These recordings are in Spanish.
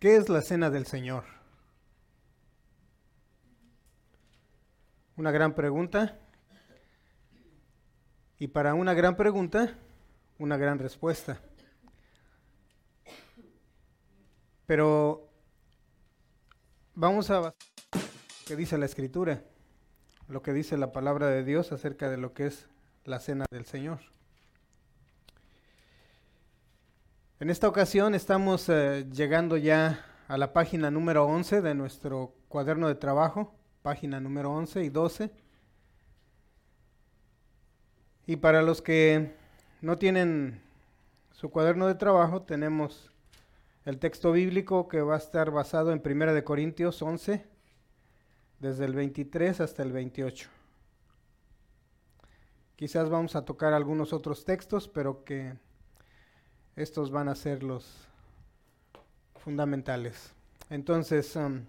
¿Qué es la cena del Señor? Una gran pregunta. Y para una gran pregunta, una gran respuesta. Pero vamos a lo que dice la escritura, lo que dice la palabra de Dios acerca de lo que es la cena del Señor. En esta ocasión estamos eh, llegando ya a la página número 11 de nuestro cuaderno de trabajo, página número 11 y 12. Y para los que no tienen su cuaderno de trabajo, tenemos el texto bíblico que va a estar basado en 1 de Corintios 11, desde el 23 hasta el 28. Quizás vamos a tocar algunos otros textos, pero que estos van a ser los fundamentales. Entonces, um,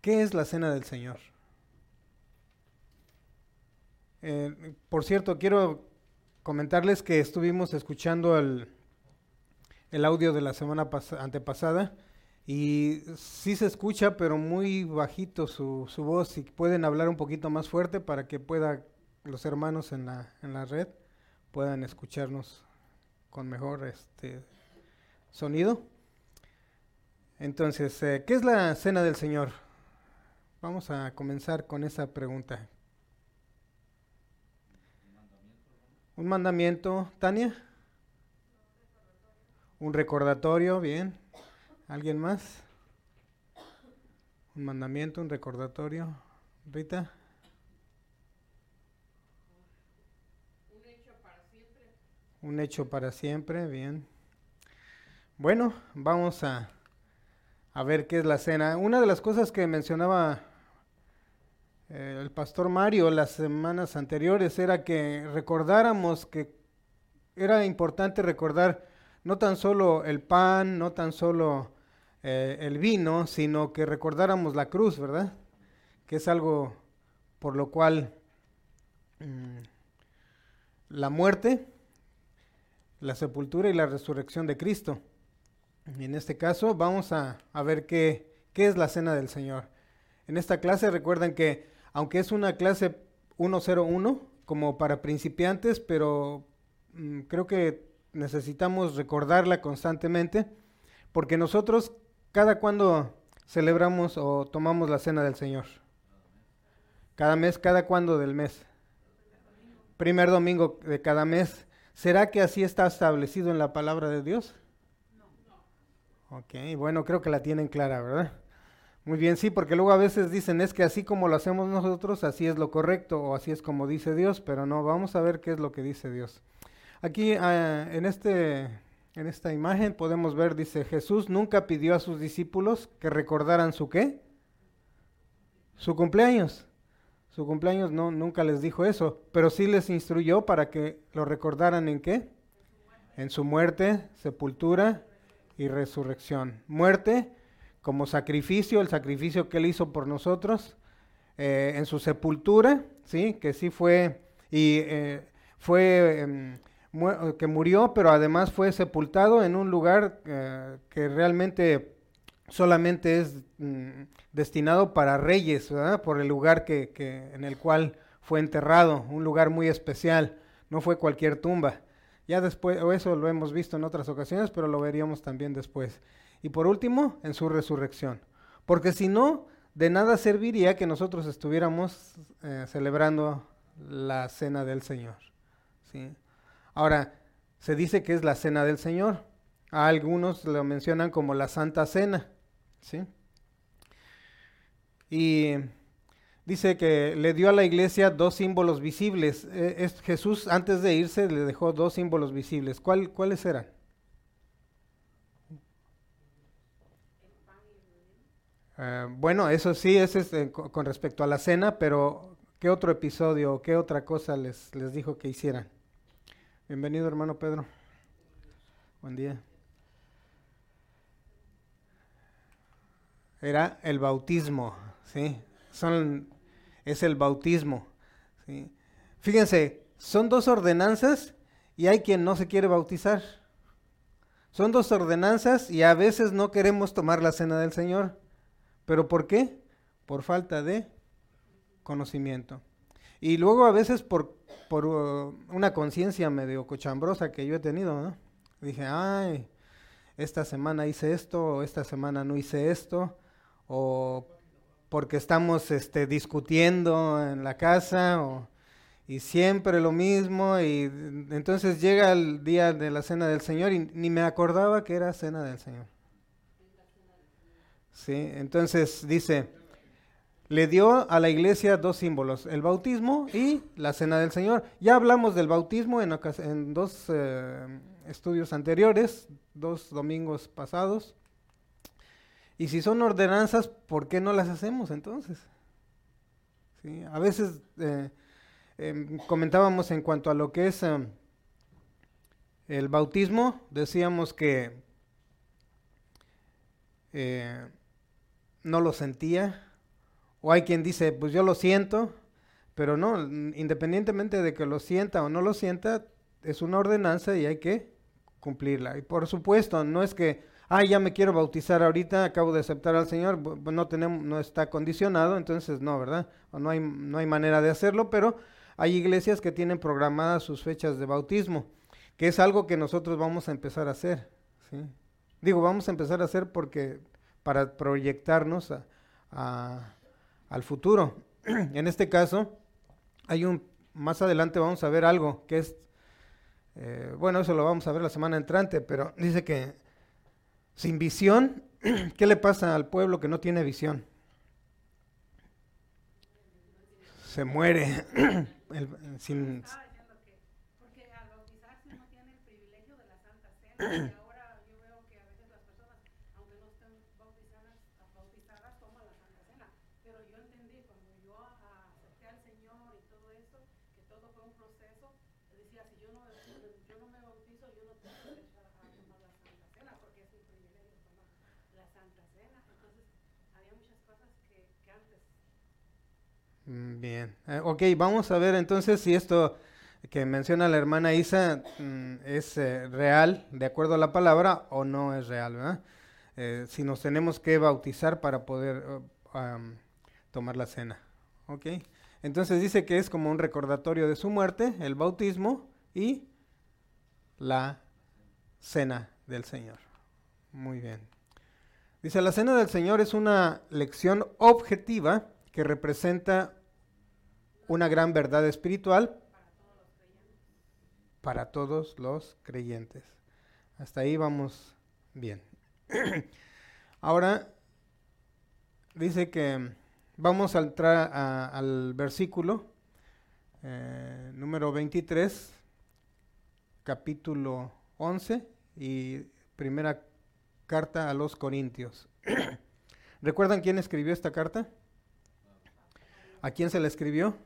¿qué es la cena del Señor? Eh, por cierto, quiero comentarles que estuvimos escuchando el, el audio de la semana antepasada y sí se escucha, pero muy bajito su, su voz. Si pueden hablar un poquito más fuerte para que pueda los hermanos en la, en la red puedan escucharnos con mejor este sonido. Entonces, eh, ¿qué es la cena del Señor? Vamos a comenzar con esa pregunta. Un mandamiento, Tania. Un recordatorio, bien. ¿Alguien más? Un mandamiento, un recordatorio. Rita. Un hecho para siempre, bien. Bueno, vamos a, a ver qué es la cena. Una de las cosas que mencionaba eh, el pastor Mario las semanas anteriores era que recordáramos que era importante recordar no tan solo el pan, no tan solo eh, el vino, sino que recordáramos la cruz, ¿verdad? Que es algo por lo cual mm, la muerte la sepultura y la resurrección de Cristo. En este caso vamos a, ver qué, qué, es la cena del Señor. En esta clase recuerden que aunque es una clase 101 como para principiantes, pero mm, creo que necesitamos recordarla constantemente porque nosotros cada cuando celebramos o tomamos la cena del Señor. Cada mes, cada cuando del mes. Primer domingo de cada mes. ¿Será que así está establecido en la palabra de Dios? No. Ok, bueno, creo que la tienen clara, ¿verdad? Muy bien, sí, porque luego a veces dicen es que así como lo hacemos nosotros, así es lo correcto o así es como dice Dios, pero no, vamos a ver qué es lo que dice Dios. Aquí ah, en, este, en esta imagen podemos ver, dice, Jesús nunca pidió a sus discípulos que recordaran su qué? Su cumpleaños. Su cumpleaños no, nunca les dijo eso, pero sí les instruyó para que lo recordaran en qué? En su muerte, sepultura y resurrección. Muerte como sacrificio, el sacrificio que él hizo por nosotros, eh, en su sepultura, sí, que sí fue, y eh, fue em, que murió, pero además fue sepultado en un lugar eh, que realmente solamente es mm, destinado para reyes, por el lugar que, en el cual fue enterrado, un lugar muy especial, no fue cualquier tumba. Ya después, o eso lo hemos visto en otras ocasiones, pero lo veríamos también después. Y por último, en su resurrección. Porque si no, de nada serviría que nosotros estuviéramos eh, celebrando la cena del Señor. ¿sí? Ahora, se dice que es la cena del Señor. A algunos lo mencionan como la Santa Cena. ¿Sí? Y dice que le dio a la iglesia dos símbolos visibles. Eh, es, Jesús antes de irse le dejó dos símbolos visibles. ¿Cuál, ¿Cuáles eran? Eh, bueno, eso sí, ese es eh, con respecto a la cena, pero ¿qué otro episodio, qué otra cosa les, les dijo que hicieran? Bienvenido, hermano Pedro. Buen día. Era el bautismo, ¿sí? Son, es el bautismo, ¿sí? Fíjense, son dos ordenanzas y hay quien no se quiere bautizar. Son dos ordenanzas y a veces no queremos tomar la cena del Señor. ¿Pero por qué? Por falta de conocimiento. Y luego a veces por, por uh, una conciencia medio cochambrosa que yo he tenido, ¿no? Dije, ay, esta semana hice esto, o esta semana no hice esto, o porque estamos este, discutiendo en la casa, y siempre lo mismo, y entonces llega el día de la cena del Señor y ni me acordaba que era cena del Señor. Sí, entonces dice, le dio a la iglesia dos símbolos, el bautismo y la cena del Señor. Ya hablamos del bautismo en, en dos eh, estudios anteriores, dos domingos pasados. Y si son ordenanzas, ¿por qué no las hacemos entonces? A veces eh, em, comentábamos en cuanto a lo que es em, el bautismo, decíamos que eh, no lo sentía, o hay quien dice, pues yo lo siento, pero no, independientemente de que lo sienta o no lo sienta, es una ordenanza y hay que cumplirla. Y por supuesto, no es que, ah, ya me quiero bautizar ahorita, acabo de aceptar al Señor, no, tenemos, no está condicionado, entonces no, ¿verdad? O no hay, no hay manera de hacerlo, pero hay iglesias que tienen programadas sus fechas de bautismo, que es algo que nosotros vamos a empezar a hacer. ¿sí? Digo, vamos a empezar a hacer porque para proyectarnos al futuro. en este caso, hay un, más adelante vamos a ver algo que es eh, bueno, eso lo vamos a ver la semana entrante, pero dice que sin visión, ¿qué le pasa al pueblo que no tiene visión? Se muere. el, sin, porque al bautizarse no tiene el privilegio de la Santa Cena. bien, eh, ok, vamos a ver entonces si esto que menciona la hermana Isa mm, es eh, real, de acuerdo a la palabra, o no es real, ¿verdad? Eh, si nos tenemos que bautizar para poder tomar la cena, ok. Entonces dice que es como un recordatorio de su muerte, el bautismo y la cena del Señor. Muy bien. Dice, la cena del Señor es una lección objetiva que representa una gran verdad espiritual para todos los creyentes. Hasta ahí vamos bien. Ahora dice que vamos a entrar al versículo eh, número 23, capítulo 11 y primera carta a los Corintios. ¿Recuerdan quién escribió esta carta? ¿A quién se la escribió?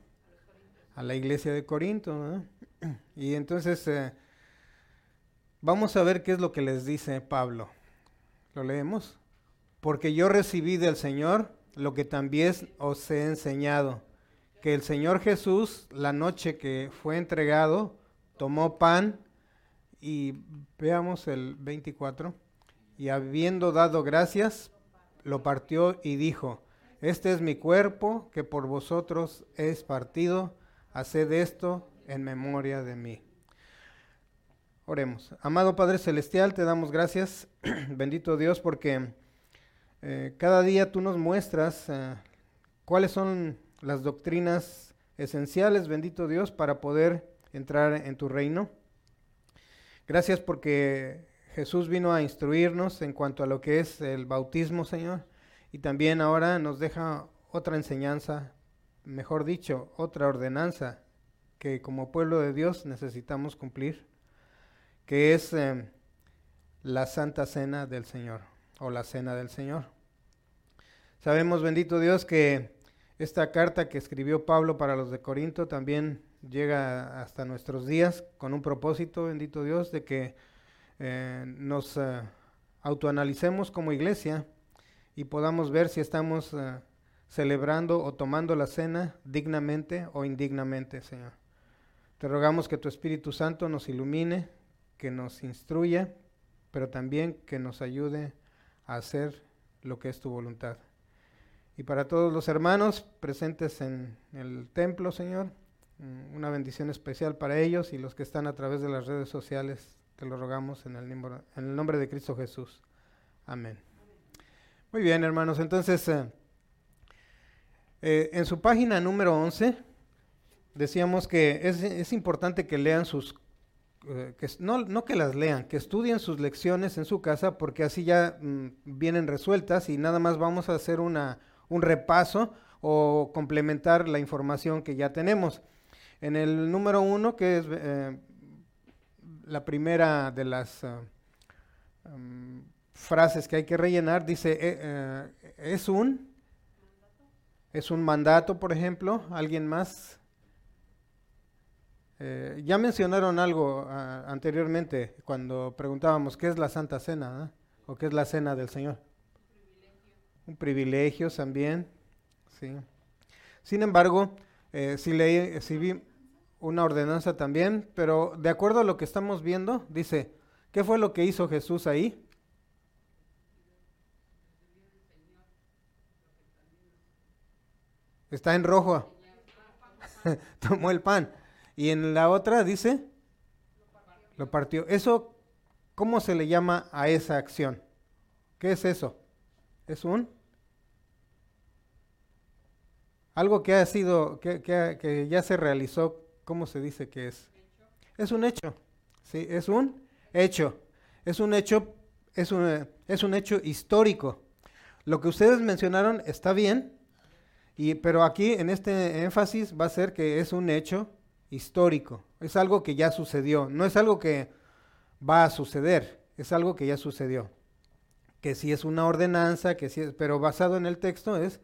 A la iglesia de Corinto. Y entonces eh, vamos a ver qué es lo que les dice Pablo. ¿Lo leemos? Porque yo recibí del Señor lo que también os he enseñado, que el Señor Jesús, la noche que fue entregado, tomó pan y veamos el 24, y habiendo dado gracias, lo partió y dijo, este es mi cuerpo que por vosotros es partido. Haced esto en memoria de mí. Oremos. Amado Padre Celestial, te damos gracias, bendito Dios, porque eh, cada día tú nos muestras eh, cuáles son las doctrinas esenciales, bendito Dios, para poder entrar en tu reino. Gracias porque Jesús vino a instruirnos en cuanto a lo que es el bautismo, Señor. Y también ahora nos deja otra enseñanza, mejor dicho, otra ordenanza que como pueblo de Dios necesitamos cumplir, que es eh, la Santa Cena del Señor o la Cena del Señor. Sabemos, bendito Dios, que esta carta que escribió Pablo para los de Corinto también llega hasta nuestros días con un propósito, bendito Dios, de que eh, nos eh, autoanalicemos como iglesia y podamos ver si estamos eh, celebrando o tomando la cena dignamente o indignamente, Señor. Te rogamos que tu Espíritu Santo nos ilumine, que nos instruya pero también que nos ayude a hacer lo que es tu voluntad. Y para todos los hermanos presentes en el templo, Señor, mm, una bendición especial para ellos y los que están a través de las redes sociales, te lo rogamos en el, en el nombre de Cristo Jesús. Amén. Muy bien, hermanos, entonces, eh, eh, en su página número 11, decíamos que es, importante que lean sus eh, que no, no, que las lean, que estudien sus lecciones en su casa porque así ya mm, vienen resueltas y nada más vamos a hacer una, un repaso o complementar la información que ya tenemos. En el número uno, que es eh, la primera de las um, frases que hay que rellenar, dice, es un, es un mandato, por ejemplo, alguien más. Eh, ya mencionaron algo uh, anteriormente cuando preguntábamos qué es la Santa Cena o qué es la Cena del Señor. Un privilegio también. Sí. Sin embargo, eh, si, leí, si vi una ordenanza también, pero de acuerdo a lo que estamos viendo, dice, ¿qué fue lo que hizo Jesús ahí? Está en rojo. Tomó el pan. Y en la otra dice, lo partió. Eso, ¿cómo se le llama a esa acción? ¿Qué es eso? Es un algo que ha sido, que, que, ya se realizó, ¿cómo se dice que es? Es un hecho, ¿sí? Es un hecho. Es un hecho, es un, es un hecho histórico. Lo que ustedes mencionaron está bien, y, pero aquí en este énfasis va a ser que es un hecho histórico. Es algo que ya sucedió. No es algo que va a suceder, es algo que ya sucedió. Que si es una ordenanza, que si es, pero basado en el texto es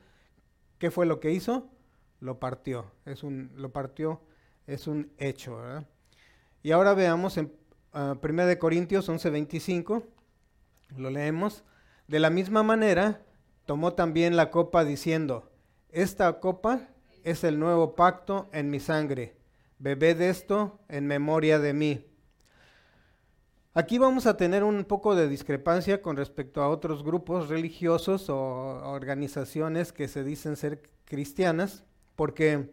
¿Qué fue lo que hizo? Lo partió. Es un, lo partió, es un hecho. Y ahora veamos en uh, ah, 1 Corintios 11:25, lo leemos. De la misma manera, tomó también la copa diciendo, esta copa es el nuevo pacto en mi sangre. Bebed esto en memoria de mí. Aquí vamos a tener un poco de discrepancia con respecto a otros grupos religiosos o organizaciones que se dicen ser cristianas, porque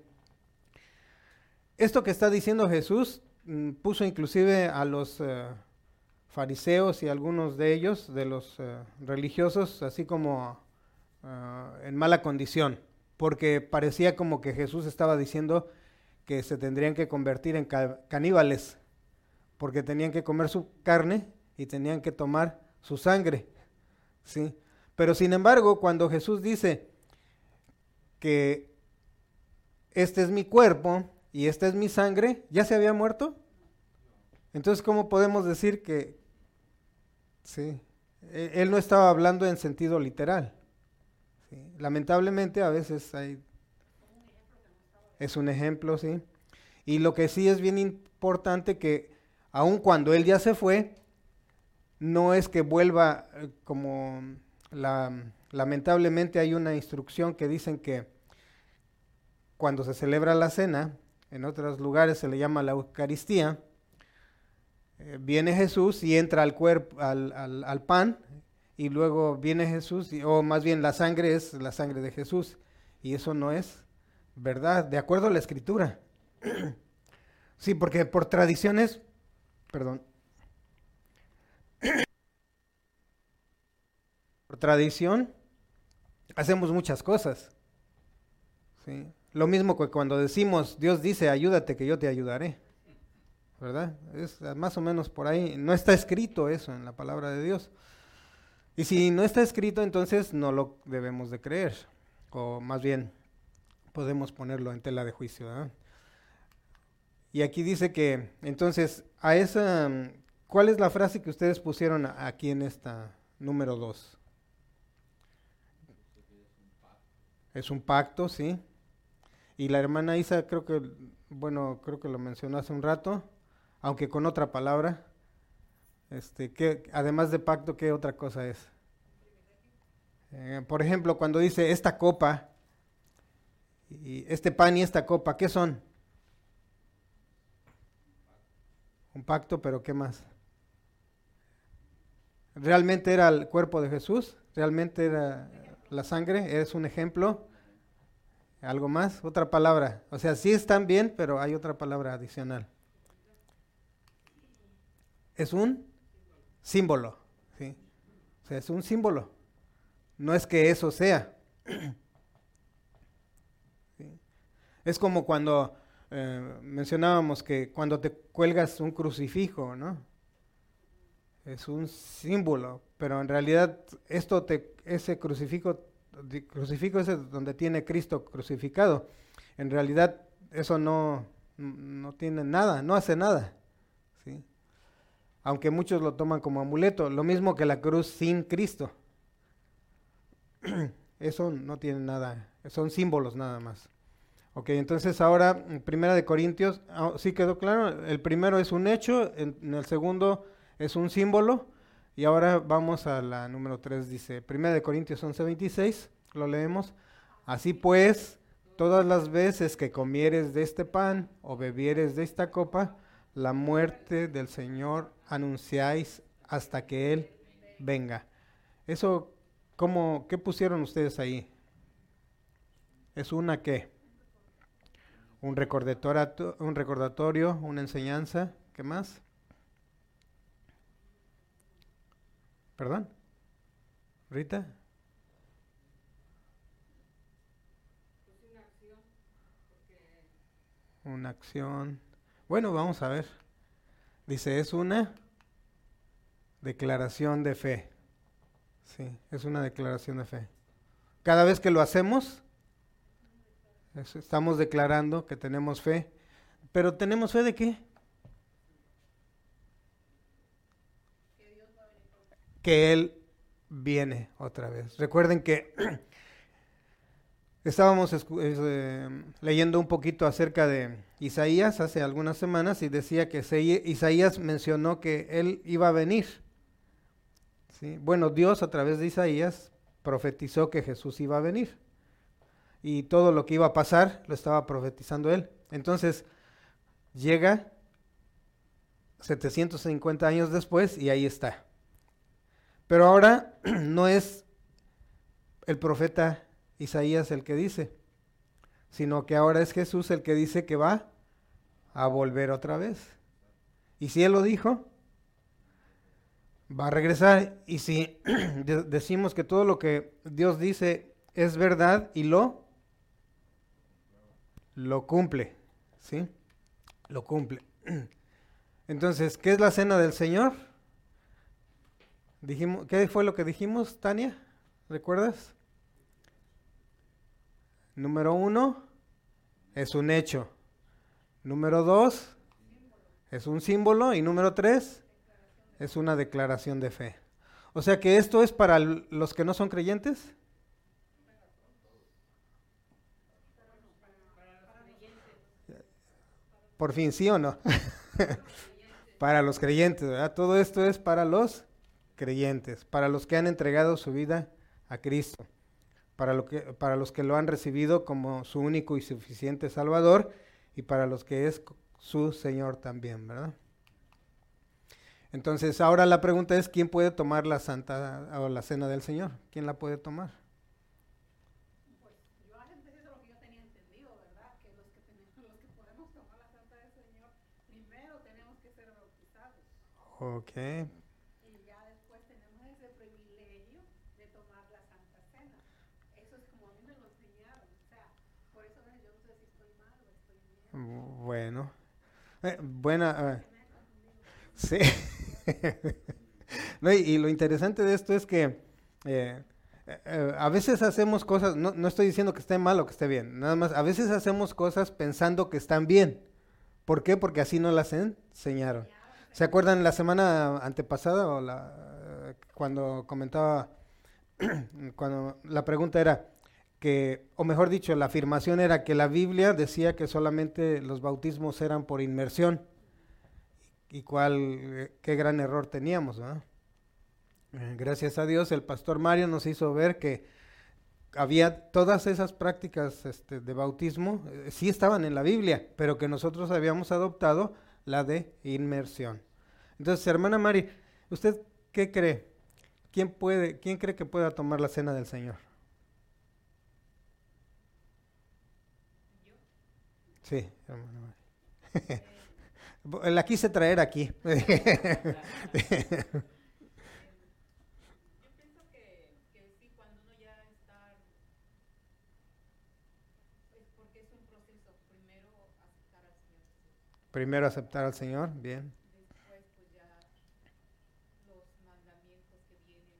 esto que está diciendo Jesús mm, puso inclusive a los eh, fariseos y algunos de ellos, de los eh, religiosos, así como eh, en mala condición, porque parecía como que Jesús estaba diciendo que se tendrían que convertir en caníbales porque tenían que comer su carne y tenían que tomar su sangre. ¿sí? Pero sin embargo, cuando Jesús dice que este es mi cuerpo y esta es mi sangre, ¿ya se había muerto? Entonces, ¿cómo podemos decir que sí? E, él no estaba hablando en sentido literal. Lamentablemente a veces hay... Es un ejemplo, sí. Y lo que sí es bien importante que aun cuando Él ya se fue, no es que vuelva eh, como lamentablemente hay una instrucción que dicen que cuando se celebra la cena, en otros lugares se le llama la Eucaristía, eh, viene Jesús y entra al cuerpo, al, al, pan, y luego viene Jesús, o más bien la sangre es la sangre de Jesús, y eso no es verdad, de acuerdo a la escritura. sí, porque por tradiciones Perdón. Por tradición, hacemos muchas cosas. ¿sí? Lo mismo que cuando decimos, Dios dice, ayúdate que yo te ayudaré. ¿Verdad? Es más o menos por ahí. No está escrito eso en la palabra de Dios. Y si no está escrito, entonces no lo debemos de creer. O más bien, podemos ponerlo en tela de juicio. Y aquí dice que, entonces, a esa, ¿cuál es la frase que ustedes pusieron aquí en esta número 2? Es un pacto, sí. Y la hermana Isa creo que, bueno, creo que lo mencionó hace un rato, aunque con otra palabra. Este, que, además de pacto, ¿qué otra cosa es? Eh, por ejemplo, cuando dice esta copa, y este pan y esta copa, ¿qué son? Un pacto, pero ¿qué más? realmente era el cuerpo de Jesús, realmente era la sangre, es un ejemplo. ¿Algo más? Otra palabra. O sea, sí están bien, pero hay otra palabra adicional. Es un símbolo. ¿sí? O sea, es un símbolo. No es que eso sea. Es como cuando eh, mencionábamos que cuando te cuelgas un crucifijo, ¿no? Es un símbolo, pero en realidad esto te, ese crucifijo, crucifijo es donde tiene Cristo crucificado. En realidad eso no, no tiene nada, no hace nada. Aunque muchos lo toman como amuleto, lo mismo que la cruz sin Cristo. Eso no tiene nada, son símbolos nada más. Ok, entonces ahora, Primera de Corintios, ah, ¿sí quedó claro? El primero es un hecho, en, el segundo es un símbolo, y ahora vamos a la número 3, dice, Primera de Corintios 11:26, lo leemos. Así pues, todas las veces que comieres de este pan o bebieres de esta copa, la muerte del Señor anunciáis hasta que Él venga. Eso, ¿cómo, ¿qué pusieron ustedes ahí? ¿Es una qué? un recordatorio, un recordatorio, una enseñanza, ¿qué más? ¿Perdón? ¿Rita? Una acción. Bueno, vamos a ver. Dice, es una declaración de fe. Sí, es una declaración de fe. Cada vez que lo hacemos, estamos declarando que tenemos fe. Pero ¿tenemos fe de qué? Que Él viene otra vez. Recuerden que estábamos eh, leyendo un poquito acerca de Isaías hace algunas semanas y decía que Isaías mencionó que Él iba a venir. ¿Sí? Bueno, Dios a través de Isaías profetizó que Jesús iba a venir y todo lo que iba a pasar lo estaba profetizando él. Entonces llega 750 años después y ahí está. Pero ahora no es el profeta Isaías el que dice, sino que ahora es Jesús el que dice que va a volver otra vez. Y si Él lo dijo, va a regresar. Y si decimos que todo lo que Dios dice es verdad y lo lo cumple, ¿sí? Lo cumple. Entonces, ¿qué es la cena del Señor? Dijimos, ¿Qué fue lo que dijimos, Tania? ¿Recuerdas? Número uno, es un hecho. Número dos, es un símbolo. Y número tres, es una declaración de fe. O sea que esto es para los que no son creyentes. Por fin, ¿sí o no? para los creyentes, ¿verdad? Todo esto es para los creyentes, para los que han entregado su vida a Cristo, para, lo que, para los que lo han recibido como su único y suficiente Salvador y para los que es su Señor también, ¿verdad? Entonces, ahora la pregunta es, ¿quién puede tomar la Santa o la Cena del Señor? ¿Quién la puede tomar? Ok. Y ya después tenemos ese privilegio de tomar la Santa Cena. Eso es como a mí me lo enseñaron. O sea, por eso yo no sé si estoy mal o estoy bien. Bueno. Eh, buena. sí. no, y, lo interesante de esto es que eh, eh, a veces hacemos cosas, no, no estoy diciendo que esté mal o que esté bien, nada más, a veces hacemos cosas pensando que están bien. ¿Por qué? Porque así no las enseñaron. ¿Se acuerdan la semana antepasada o la, cuando comentaba, cuando la pregunta era que, o mejor dicho, la afirmación era que la Biblia decía que solamente los bautismos eran por inmersión y cuál, qué gran error teníamos, eh, Gracias a Dios el pastor Mario nos hizo ver que había todas esas prácticas este, de bautismo, eh, sí estaban en la Biblia, pero que nosotros habíamos adoptado la de inmersión. Entonces, hermana Mari, ¿usted qué cree? ¿quién puede, quién cree que pueda tomar la cena del Señor? Sí, hermano. La quise traer aquí. Yo pienso que, que sí, cuando uno ya está, es porque es un proceso, primero aceptar al Señor Jesús, Primero aceptar al Señor, bien. después pues ya los mandamientos que vienen,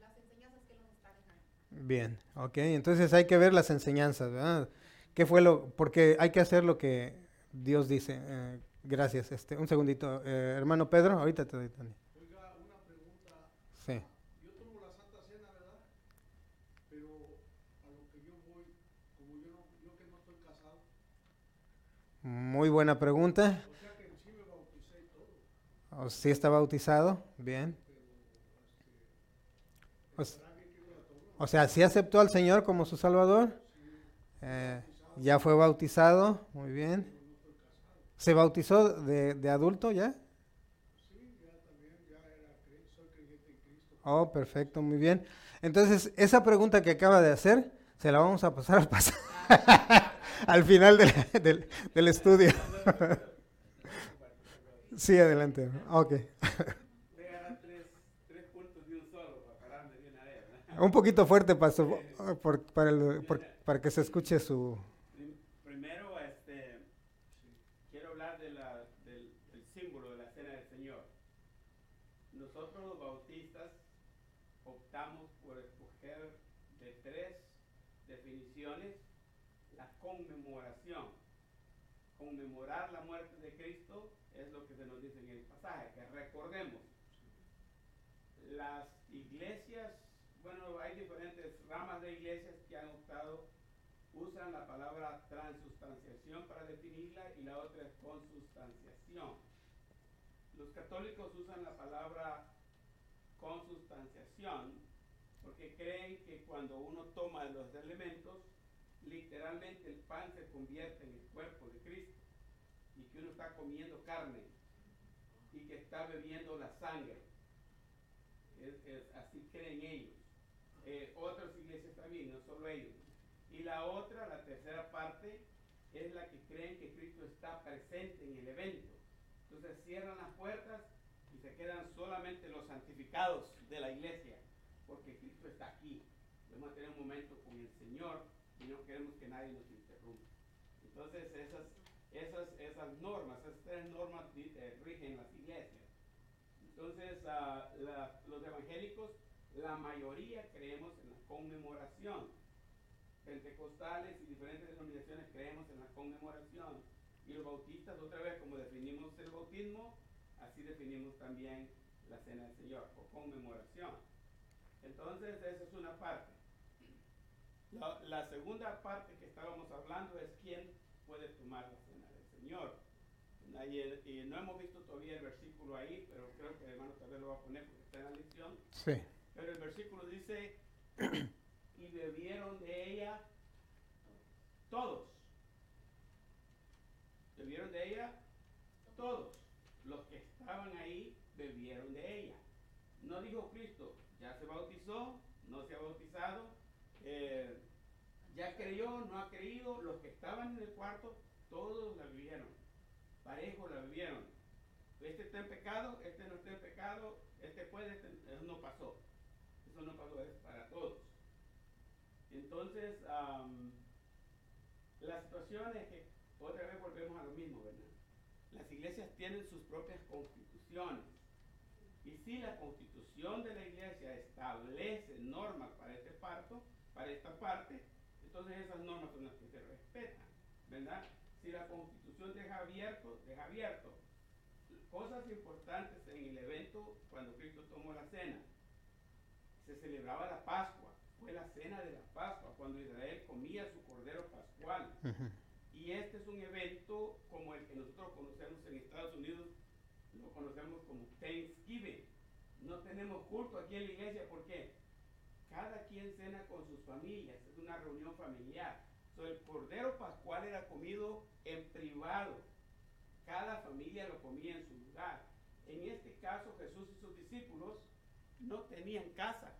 las enseñanzas que nos está dejando. Bien, ok. Entonces hay que ver las enseñanzas, ¿verdad? ¿Qué fue lo? Porque hay que hacer lo que Dios dice. Eh, gracias. Este, un segundito, Eh, hermano Pedro. Ahorita te doy, Tony. Oiga, una pregunta. Sí. Yo tomo la Santa Cena, ¿verdad? Pero a lo que yo voy, como yo, no, yo que no estoy casado, Muy buena pregunta. o sea que en sí me bauticé y todo, ¿O sí está bautizado? Bien. O, s- o sea, ¿sí aceptó al Señor como su Salvador? Eh, ya fue bautizado. Muy bien. ¿Se bautizó de, de adulto ya? sí, ya también, ya era, soy creyente en Cristo. Oh, perfecto, muy bien. Entonces, esa pregunta que acaba de hacer, se la vamos a pasar al, pas- al final del, del- estudio. sí, adelante. Ok. Un poquito fuerte, pastor, por- para, el- por- para que se escuche su... Prim- Primero, este, quiero hablar de la- del, del símbolo de la cena del Señor. Nosotros los bautistas optamos por escoger de tres definiciones la conmemoración. Conmemorar la muerte de Cristo es lo que se nos dice en el pasaje, que recordemos. Las iglesias, bueno, hay diferentes ramas de iglesias que han optado usan la palabra transustanciación para definirla y la otra es consustanciación. Los católicos usan la palabra consustanciación porque creen que cuando uno toma los elementos, literalmente el pan se convierte en el cuerpo de Cristo que uno está comiendo carne y que está bebiendo la sangre. Es- así creen ellos. Eh, otras iglesias también, no solo ellos. Y la otra, la tercera parte, es la que creen que Cristo está presente en el evento. Entonces cierran las puertas y se quedan solamente los santificados de la iglesia, porque Cristo está aquí. A tener un momento con el Señor y no queremos que nadie nos interrumpa. Entonces esas, esas, esas normas, esas tres normas eh, rigen las iglesias. Entonces ah, los evangélicos, la mayoría creemos en la conmemoración pentecostales y diferentes denominaciones creemos en la conmemoración. Y los bautistas, otra vez, como definimos el bautismo, así definimos también la cena del Señor, o conmemoración. Entonces, esa es una parte. La, la segunda parte que estábamos hablando es quién puede tomar la Señor. Y, el- y no hemos visto todavía el versículo ahí, pero creo que el hermano tal vez lo va a poner porque está en la lección. Sí. Pero el versículo dice, y bebieron de ella todos. Bebieron de ella todos. Los que estaban ahí bebieron de ella. No dijo Cristo, ya se bautizó, no se ha bautizado, eh, ya creyó, no ha creído. Los que estaban en el cuarto, todos la vivieron. Parejo la vivieron. Este está en pecado, este no está en pecado, este puede, este- eso no pasó. Eso no pasó, es para todos. Entonces, la situación es que otra vez volvemos a lo mismo, ¿verdad? Las iglesias tienen sus propias constituciones. Y si la constitución de la iglesia establece normas para este parto, para esta parte, entonces esas normas son las que se respetan, ¿verdad? Si la constitución deja abierto, deja abierto. Cosas importantes en el evento cuando Cristo tomó la cena se celebraba la Pascua, fue la cena de la Pascua, cuando Israel comía su cordero pascual. Ujú. Y este es un evento como el que nosotros conocemos en Estados Unidos, lo conocemos como Thanksgiving. No tenemos culto aquí en la iglesia porque cada quien cena con sus familias, es una reunión familiar. So, el cordero pascual era comido en privado, cada familia lo comía en su lugar. En este caso, Jesús y sus discípulos no tenían casa,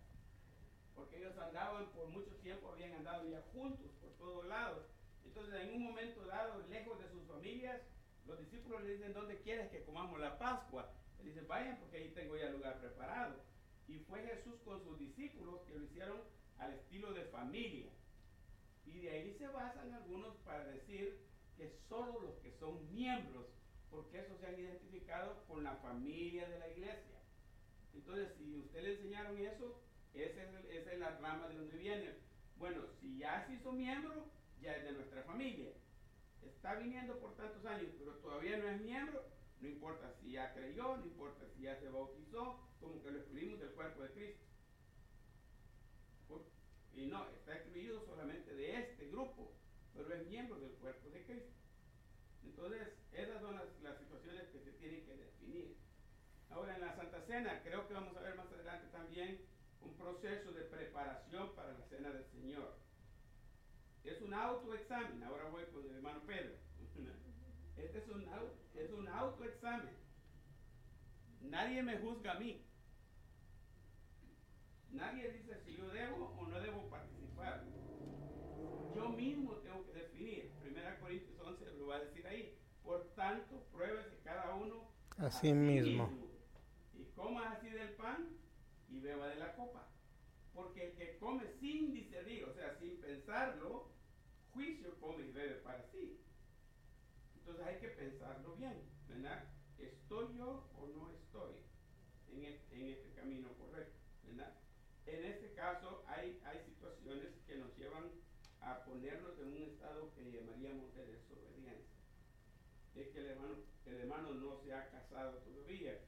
porque ellos andaban por mucho tiempo, habían andado ya juntos por todos lados. Entonces, en un momento dado, lejos de sus familias, los discípulos le dicen, ¿dónde quieres que comamos la Pascua? Le dicen, vayan porque ahí tengo ya lugar preparado. Y fue Jesús con sus discípulos que lo hicieron al estilo de familia. Y de ahí se basan algunos para decir que solo los que son miembros, porque esos se han identificado con la familia de la iglesia. Entonces, si usted le enseñaron eso, esa es, esa es la rama de donde viene. Bueno, si ya se hizo miembro, ya es de nuestra familia. Está viniendo por tantos años, pero todavía no es miembro, no importa si ya creyó, no importa si ya se bautizó, como que lo excluimos del cuerpo de Cristo. Y no, está excluido solamente de este grupo, pero es miembro del cuerpo de Cristo. Entonces, esas son las, las situaciones que se tienen que definir. Ahora, en la Santa Cena, creo que vamos a ver más adelante también un proceso de preparación para la Cena del Señor. Es un autoexamen. Ahora voy con el hermano Pedro. Este es un, es un autoexamen. Nadie me juzga a mí. Nadie dice si yo debo o no debo participar. Yo mismo tengo que definir. 1 Corintios 11 lo va a decir ahí. Por tanto, pruébese cada uno A sí mismo. Y coma así del pan y beba de la copa. Porque el que come sin discernir, o sea, sin pensarlo, juicio come y bebe para sí. Entonces hay que pensarlo bien, ¿verdad? ¿Estoy yo o no estoy en este, en este camino correcto? ¿verdad? En este caso hay, hay situaciones que nos llevan a ponernos en un estado que llamaríamos de desobediencia. Es que el hermano, el hermano no se ha casado todavía,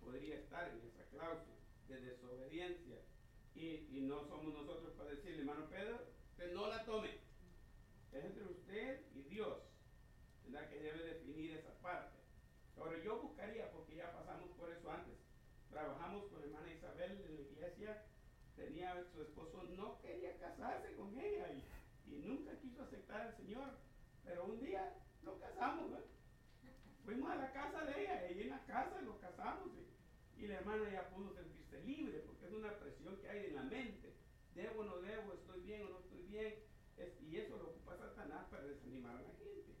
podría estar en esa cláusula de desobediencia. Y, y no somos nosotros para decirle, hermano Pedro, usted no la tome. Es entre usted y Dios, ¿verdad? Que debe definir esa parte. Ahora yo buscaría, porque ya pasamos por eso antes, trabajamos con la hermana Isabel en la iglesia, tenía su esposo, no quería casarse con ella y, y nunca quiso aceptar al Señor, pero un día lo casamos, ¿verdad? Fuimos a la casa de ella, y en la casa lo casamos y, la hermana ya pudo sentirse libre, porque es una presión que hay en la mente. Debo o no debo, estoy bien o no estoy bien, y eso lo ocupa Satanás para desanimar a la gente.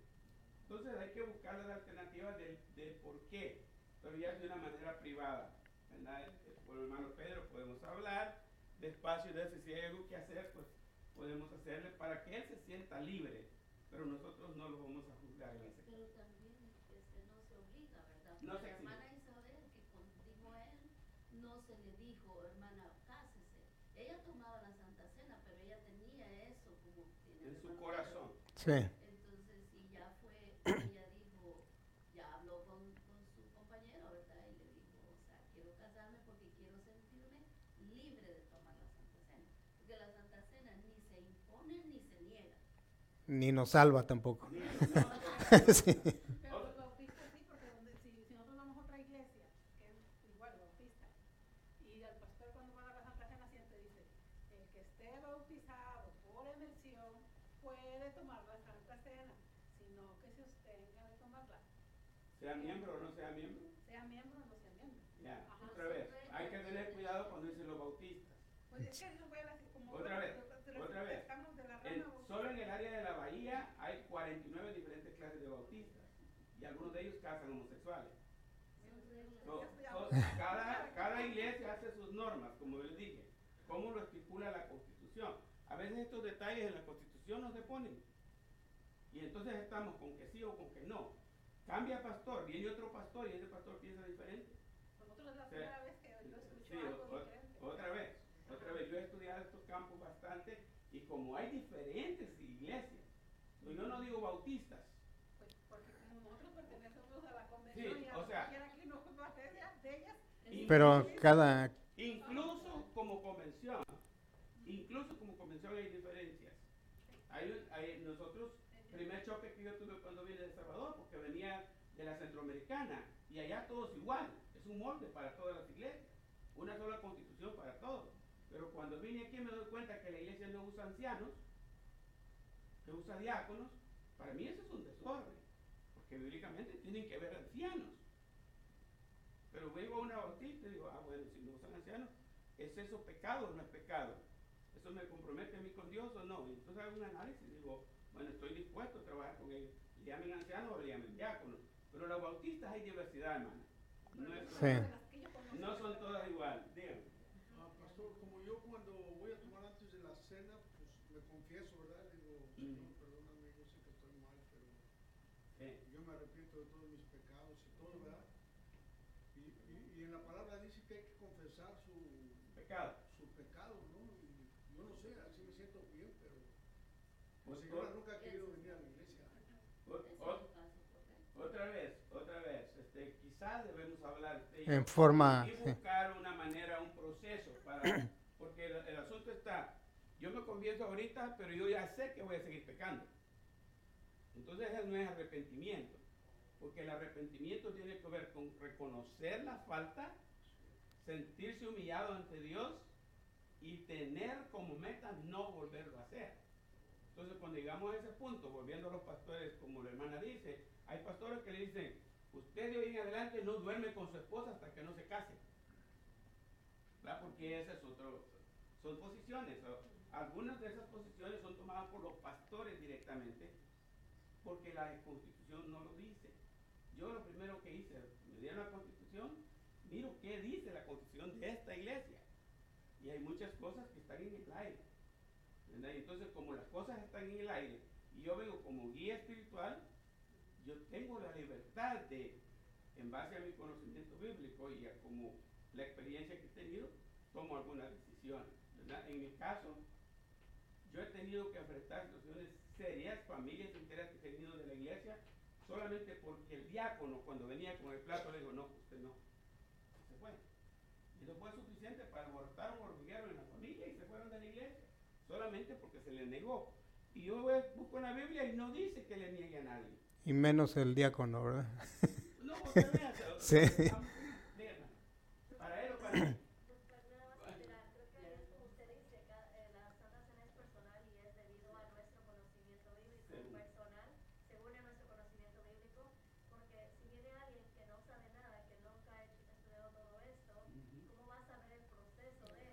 Entonces hay que buscar las alternativas del, del por qué, pero ya de una manera privada. ¿verdad? Eh, Por el hermano Pedro podemos hablar despacio de eso, y si hay algo que hacer, pues podemos hacerle para que él se sienta libre, pero nosotros no lo vamos a juzgar ese Pero también este, no se obliga, ¿verdad? No Porque se la exige. hermana Isabel, que como dijo él, no se le dijo, hermana, cásese. Ella tomaba la Santa Cena, pero ella tenía eso como tiene el en su corazón. Sí. Entonces, y ya fue, ella dijo, ya habló con, con su compañero, ¿verdad? Y le dijo, o sea, quiero casarme porque quiero sentirme libre de tomar la Santa Cena. Porque la Santa Cena ni se impone ni se niega. Ni nos salva tampoco. Ni- no, Sí. Pero los bautistas sí, porque donde, si, si nosotros vamos a otra iglesia, que es igual bautista, y el pastor cuando va a la Santa Cena siempre dice, el que esté bautizado por emersión puede tomar la Santa Cena, sino que se abstenga de tomarla, sea miembro o no sea miembro. sea miembro o no sea miembro. Ya, Ajá. otra vez. Hay que tener cuidado cuando dicen los bautistas. Pues es que eso fue así como... Otra vez, pero- pero otra vez. Estamos de la En- rama bautista. solo en el área de la bahía hay 49 diferentes clases de bautistas y algunos de ellos casan homosexuales. Son reglas. So- Ya so, estoy- cada, cada iglesia hace sus normas, como les dije, como lo estipula la Constitución. A veces estos detalles en la Constitución no se ponen. Y entonces estamos con que sí o con que no. Cambia pastor, viene otro pastor y ese pastor piensa diferente. Nosotros es la primera vez que yo escucho Sí, algo o- diferente. otra vez, otra vez. Yo he estudiado estos campos bastante y como hay diferentes iglesias, pues yo no digo bautistas, Pues porque como nosotros pertenecemos a la convención Sí, y a o sea- aquí no de ellas, de ellas Pero cada, incluso como convención, incluso como convención hay diferencias. Hay, hay- nosotros, primer choque que yo tuve cuando vine de El Salvador, porque venía de la centroamericana y allá todos igual, es un molde para todas las iglesias, una sola constitución para todos. Pero cuando vine aquí me doy cuenta que la iglesia no usa ancianos, que usa diáconos, para mí eso es un desorden, porque bíblicamente tienen que haber ancianos. Pero vengo a una bautista y digo, ah, bueno, si no son ancianos, ¿es eso pecado o no es pecado? ¿Eso me compromete a mí con Dios o no? Y entonces hago un análisis y digo, bueno, estoy dispuesto a trabajar con ellos. Le llamen ancianos o le llamen diáconos. Pero los bautistas hay diversidad, hermano. No, es- Sí. Son todas igual. Dígame. Ah, pastor, como yo cuando voy a tomar antes de la cena, pues me confieso, ¿verdad? Digo, Señor, Mm. perdóname, yo sé que estoy mal, pero Eh, yo me arrepiento de todos mis pecados y todo, ¿verdad? Y, y, y en la palabra dice que hay que confesar su pecado, ¿no? Y yo no sé, así me siento bien, pero Nunca ha querido venir a la iglesia. Otra vez, otra vez, este, quizás debemos hablar de En forma, y sí. buscar una manera, un proceso para, porque el, el asunto está, yo me confieso ahorita, pero yo ya sé que voy a seguir pecando. Entonces eso no es arrepentimiento, porque el arrepentimiento tiene que ver con reconocer la falta, sentirse humillado ante Dios y tener como meta no volverlo a hacer. Entonces, cuando llegamos a ese punto, volviendo a los pastores, como la hermana dice, hay pastores que le dicen, usted de hoy en adelante no duerme con su esposa hasta que no se case. ¿Verdad? Porque ese es otro, son posiciones. algunas de esas posiciones son tomadas por los pastores directamente, porque la constitución no lo dice. Yo lo primero que hice, me dieron la constitución, miro qué dice la constitución de esta iglesia. Y hay muchas cosas que están en el aire. Entonces, como las cosas están en el aire y yo vengo como guía espiritual, yo tengo la libertad de, en base a mi conocimiento bíblico y a como la experiencia que he tenido, tomo algunas decisiones. En mi caso, yo he tenido que enfrentar situaciones serias, familias enteras que he tenido de la iglesia, solamente porque el diácono, cuando venía con el plato, le dijo, no, usted no. Se fue. Y eso fue suficiente para abortar un hormiguero en la familia y se fueron de la iglesia. Solamente porque se les negó. Y yo voy- busco en la Biblia y no dice que le niegue a nadie. Y menos el diácono, ¿verdad? No, usted vea, o- Sí. Para él o para mí.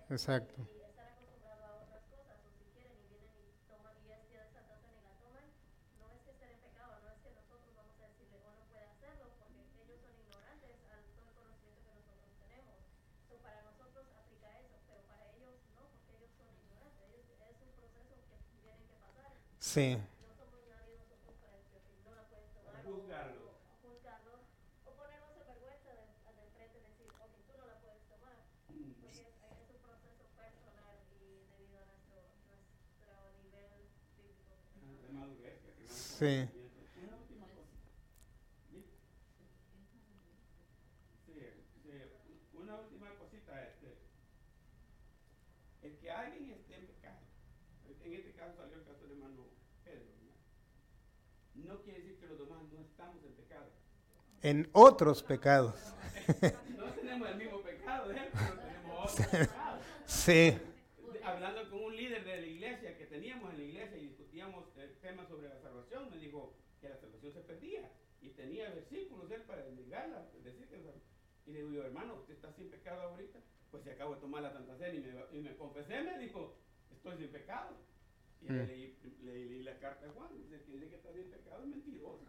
Pues, tengamos Sí. conocimiento. Una última cosa. ¿Sí? Sí, sí, una última cosita. Este, el que alguien esté en pecado, en este caso salió el caso del hermano Pedro, ¿verdad? no quiere decir que los demás no estamos en pecado. En otros pecados. No tenemos el mismo pecado él, pero tenemos otros pecados. Sí. Hablando con un líder de la iglesia que teníamos en la iglesia y discutíamos el tema sobre la salvación, me dijo que la salvación se perdía y tenía versículos él para negarla, decir que y le digo yo, hermano, ¿usted está sin pecado ahorita? Pues si acabo de tomar la Santa Cena y me, y me confesé, me dijo, estoy sin pecado. Y le Mm. leí, le leí la carta de Juan, dice que está sin pecado, es mentiroso.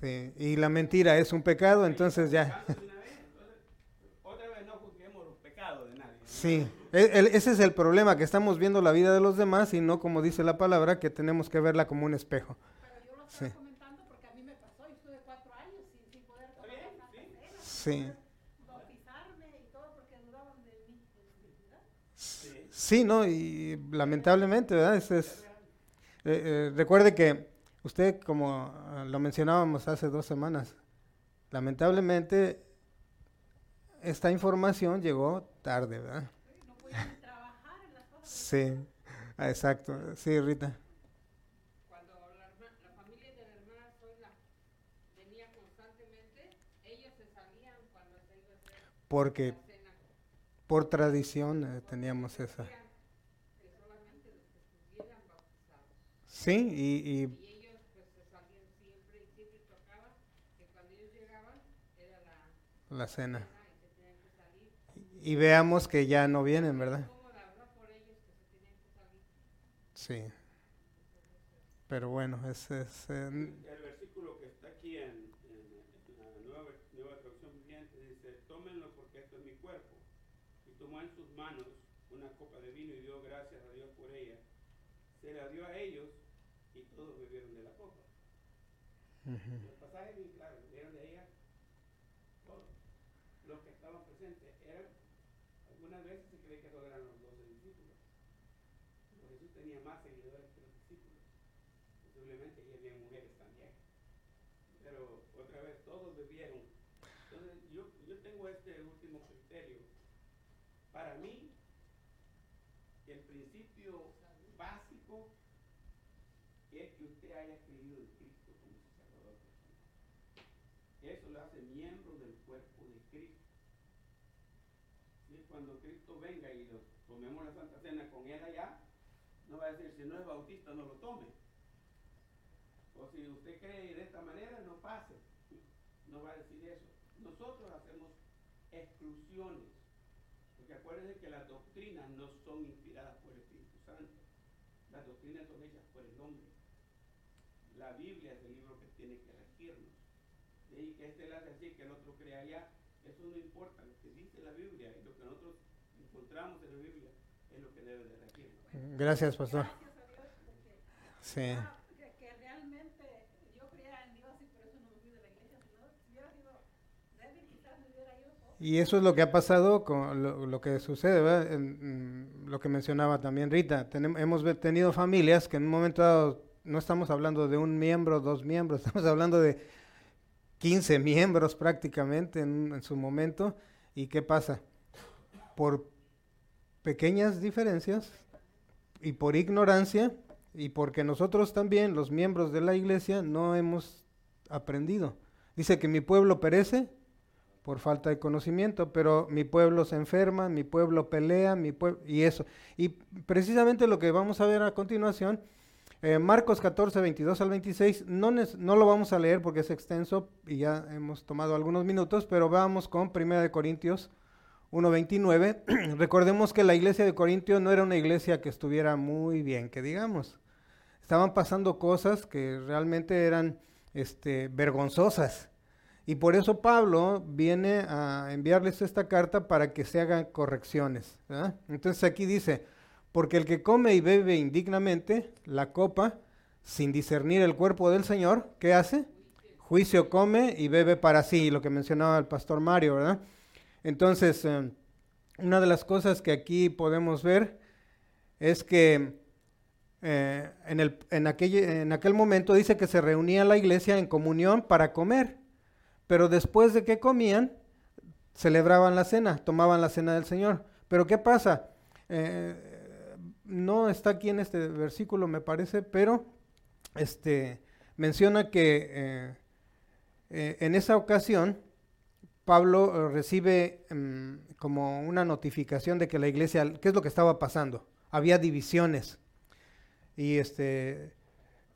Sí. Y la mentira es un pecado, entonces ya. Pecando de una vez, entonces, otra vez no juzguemos los pecados de nadie. ¿no? Sí. E- el- ese es el problema, que estamos viendo la vida de los demás y no como dice la palabra, que tenemos que verla como un espejo. Pero yo lo estoy Sí. comentando porque a mí me pasó. Yo estuve cuatro años sin, sin poder Está tomar bien, la Santa sí. Cena, Sí. sin poder bautizarme y todo porque dudaban de mí. ¿verdad? Sí. Sí, ¿no? Y lamentablemente, ¿verdad? Ese es, eh, eh, recuerde que usted, como ah, lo mencionábamos hace dos semanas, lamentablemente esta información llegó tarde, ¿verdad? No podía ni trabajar en las cosas. Sí, exacto. Sí, Rita. Cuando la, la familia de la hermana Zoila venía constantemente, ellos se salían cuando se iba a hacer Porque la cena. por tradición eh, teníamos esa. Decían que solamente los que estuvieran bautizados. Sí, y, y Y ellos pues se salían siempre y siempre tocaba que cuando ellos llegaban era la cena. y veamos que ya no vienen, ¿verdad? Sí. Pero bueno, es, es, eh, El versículo que está aquí en, la nueva, nueva traducción viviente dice, tómenlo porque esto es mi cuerpo. Y tomó en sus manos una copa de vino y dio gracias a Dios por ella. Se la dio a ellos y todos bebieron de la copa. ujú. El pasaje es bien claro, bebieron de ella todos. Los que estaban presentes eran, algunas veces se cree que solo eran los doce discípulos. Pero Jesús tenía más seguidores que los discípulos. Posiblemente ahí había mujeres también. Pero otra vez todos bebieron. Entonces yo, yo tengo este último criterio. Para mí, el principio básico es que usted haya creído en Cristo como su Salvador personal. Eso lo hace miembro del cuerpo de Cristo. ¿Sí? Cuando Cristo venga y lo, tomemos la Santa Cena con él allá, no va a decir, si no es bautista, no lo tome. O si usted cree de esta manera, no pase. No va a decir eso. Nosotros hacemos exclusiones. Porque acuérdense que las doctrinas no son inspiradas por el Espíritu Santo. Las doctrinas son hechas por el hombre. La Biblia es el libro que tiene que regirnos. Ahí que este le hace así, que el otro crea allá. Eso no importa. Lo que dice la Biblia y lo que nosotros encontramos en la Biblia es lo que debe de regirnos. Gracias, pastor. Gracias a Dios porque Sí. ah, que, que realmente yo creía en Dios y por eso no me fui de la iglesia. Si no si hubiera sido débil, quizás me hubiera ido. poco. Y eso es lo que ha pasado con lo, lo que sucede, ¿verdad? En- lo que mencionaba también Rita. Tenem- hemos tenido familias que en un momento dado no estamos hablando de un miembro, dos miembros, estamos hablando de 15 miembros prácticamente en, en su momento. ¿Y qué pasa? Por pequeñas diferencias y por ignorancia y porque nosotros también, los miembros de la iglesia, no hemos aprendido. Dice que mi pueblo perece por falta de conocimiento, pero mi pueblo se enferma, mi pueblo pelea, mi pueblo y eso. Y precisamente lo que vamos a ver a continuación, eh, Marcos 14, 22 al 26, no, no lo vamos a leer porque es extenso y ya hemos tomado algunos minutos, pero vamos con 1 de Corintios 1.29. Recordemos que la iglesia de Corintio no era una iglesia que estuviera muy bien, que digamos. Estaban pasando cosas que realmente eran este, vergonzosas. Y por eso Pablo viene a enviarles esta carta para que se hagan correcciones. Entonces aquí dice, porque el que come y bebe indignamente la copa, sin discernir el cuerpo del Señor, ¿qué hace? Juicio come y bebe para sí, lo que mencionaba el pastor Mario, ¿verdad? Entonces, eh, una de las cosas que aquí podemos ver es que eh, en, el, en, aquel, en aquel momento dice que se reunía la iglesia en comunión para comer, pero después de que comían, celebraban la cena, tomaban la cena del Señor. Pero ¿qué pasa? Eh, no está aquí en este versículo, me parece, pero este, menciona que eh, eh, en esa ocasión Pablo eh, recibe mm, como una notificación de que la iglesia, ¿qué es lo que estaba pasando? Había divisiones. Y este,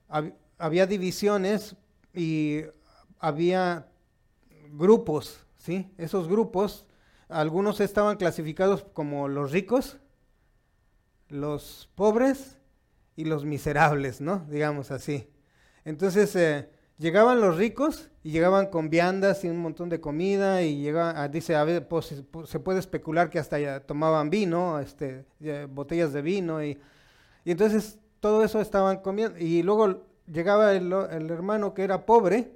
hab- había divisiones y había grupos, ¿sí? Esos grupos, algunos estaban clasificados como los ricos, los pobres y los miserables, ¿no? Digamos así. Entonces, eh, llegaban los ricos y llegaban con viandas y un montón de comida y llega, ah, dice, a ver, pues, se pu- se puede especular que hasta ya tomaban vino, este, botellas de vino y, y entonces todo eso estaban comiendo y luego llegaba el, hermano que era pobre,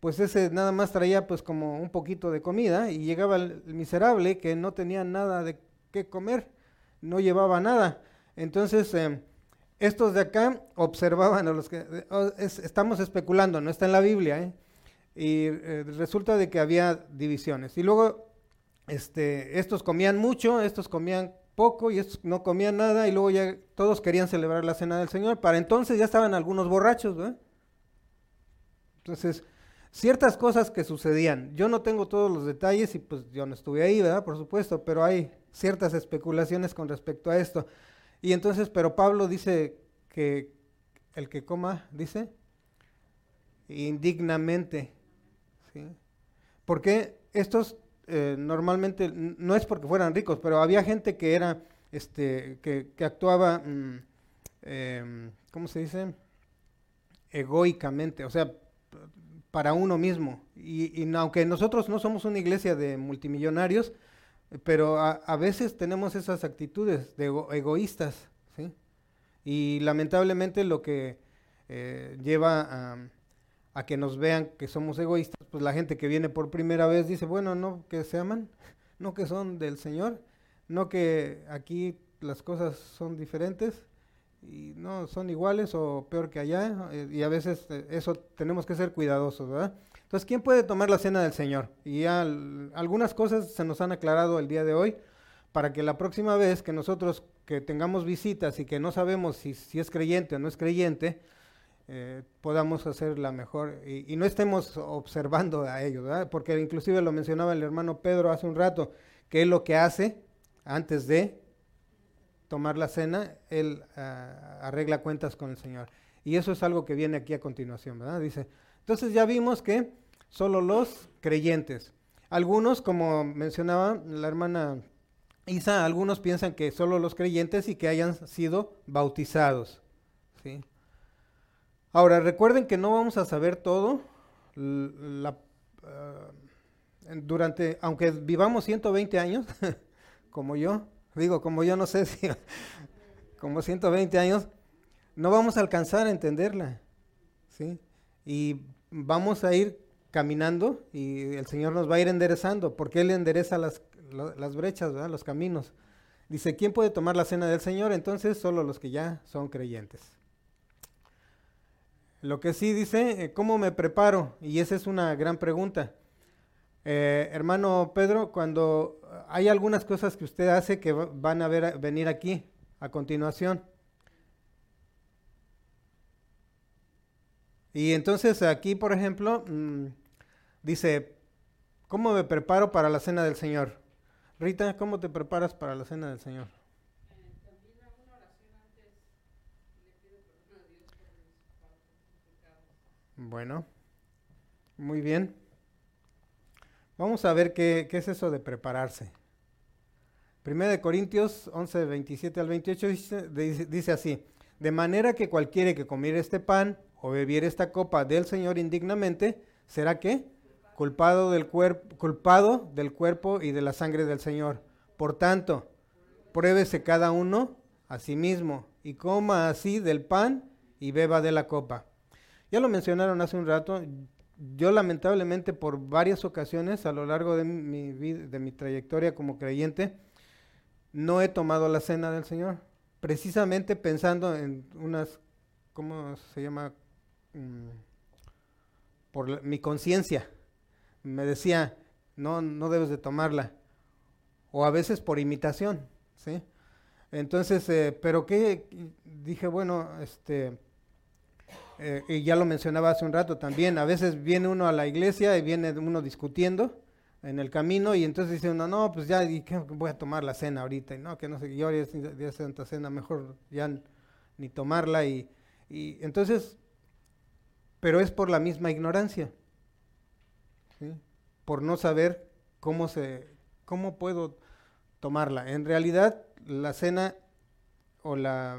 pues ese nada más traía pues como un poquito de comida y llegaba el miserable que no tenía nada de qué comer, no llevaba nada. Entonces, em, estos de acá observaban a los que, oh, es- estamos especulando, no está en la Biblia, ¿eh? y eh, resulta de que había divisiones. Y luego, este, estos comían mucho, estos comían poco y estos no comían nada y luego ya todos querían celebrar la cena del Señor. Para entonces ya estaban algunos borrachos. Entonces, ciertas cosas que sucedían. Yo no tengo todos los detalles y pues yo no estuve ahí, ¿verdad? Por supuesto, pero hay ciertas especulaciones con respecto a esto. Y entonces, pero Pablo dice que el que coma, dice, indignamente, ¿sí? Porque estos eh, normalmente, no es porque fueran ricos, pero había gente que era, este, que, que actuaba, mm, em, ¿cómo se dice? Egoicamente, o sea, para uno mismo. Y, aunque nosotros no somos una iglesia de multimillonarios, pero a, a veces tenemos esas actitudes de ego- egoístas, ¿sí? Y lamentablemente lo que eh, lleva a, a que nos vean que somos egoístas, pues la gente que viene por primera vez dice, bueno, no que se aman, no que son del Señor, no que aquí las cosas son diferentes y no son iguales o peor que allá, eh, y a veces eh, eso tenemos que ser cuidadosos, ¿verdad? Entonces, ¿quién puede tomar la cena del Señor? Y ya al- algunas cosas se nos han aclarado el día de hoy para que la próxima vez que nosotros que tengamos visitas y que no sabemos si, es creyente o no es creyente, eh, podamos hacer la mejor y, no estemos observando a ellos, ¿verdad? porque inclusive lo mencionaba el hermano Pedro hace un rato, que él lo que hace antes de tomar la cena, él ah, arregla cuentas con el Señor. Y eso es algo que viene aquí a continuación, ¿verdad? Dice, entonces ya vimos que solo los creyentes. Algunos, como mencionaba la hermana Isa, algunos piensan que solo los creyentes y que hayan sido bautizados. ¿sí? Ahora, recuerden que no vamos a saber todo. ah, durante, aunque vivamos 120 años, como yo, digo, como yo no sé si, como 120 años, no vamos a alcanzar a entenderla. ¿sí? Y vamos a ir caminando y el Señor nos va a ir enderezando, porque Él endereza las, las brechas, los caminos. Dice, ¿quién puede tomar la cena del Señor? Entonces, solo los que ya son creyentes. Lo que sí dice, eh, ¿cómo me preparo? Y esa es una gran pregunta. Eh, hermano Pedro, cuando hay algunas cosas que usted hace que va- van a ver, venir aquí a continuación. Y entonces aquí, por ejemplo, mm, dice, ¿cómo me preparo para la cena del Señor? Rita, ¿cómo te preparas para la cena del Señor? Bueno, muy bien. Vamos a ver qué, qué es eso de prepararse. Primera de Corintios 11, 27 al 28 dice, dice- dice así, de manera que cualquiera que comiere este pan o bebiere esta copa del Señor indignamente, será que culpado del, cuerpo, culpado del cuerpo y de la sangre del Señor. Por tanto, pruébese cada uno a sí mismo y coma así del pan y beba de la copa. Ya lo mencionaron hace un rato. Yo lamentablemente por varias ocasiones a lo largo de mi de mi trayectoria como creyente, no he tomado la cena del Señor, precisamente pensando en unas, ¿cómo se llama? Mm, por la- mi conciencia. Me decía, no, no debes de tomarla. O a veces por imitación, ¿sí? Entonces, eh, pero qué, dije, bueno, este, eh, y ya lo mencionaba hace un rato también, a veces viene uno a la iglesia y viene uno discutiendo en el camino y entonces dice uno, no, pues ya ¿y qué voy a tomar la cena ahorita, y no, que no sé, yo ya es Santa Cena, mejor ya ni tomarla y, y entonces, pero es por la misma ignorancia, por no saber cómo se, cómo puedo tomarla. En realidad, la cena o la,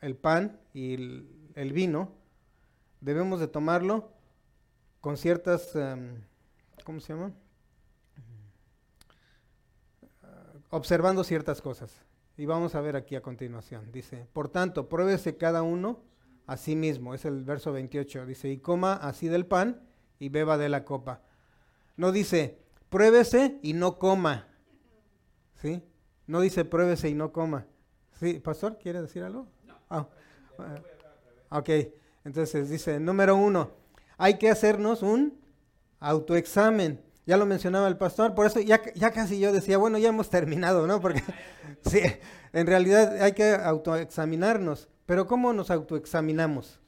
el pan y el, el vino debemos de tomarlo con ciertas, em, ¿cómo se llama? Ah, observando ciertas cosas. Y vamos a ver aquí a continuación. Dice, por tanto, pruébese cada uno a sí mismo. Es el verso 28. Dice, y coma así del pan y beba de la copa. No dice, pruébese y no coma. ¿Sí? No dice, pruébese y no coma. ¿Sí? ¿Pastor, quiere decir algo? No. Ah, ah, ok, entonces dice, número uno, hay que hacernos un autoexamen. Ya lo mencionaba el pastor, por eso ya, ya casi yo decía, bueno, ya hemos terminado, ¿no? Porque sí, en realidad hay que autoexaminarnos. Pero ¿cómo nos autoexaminamos?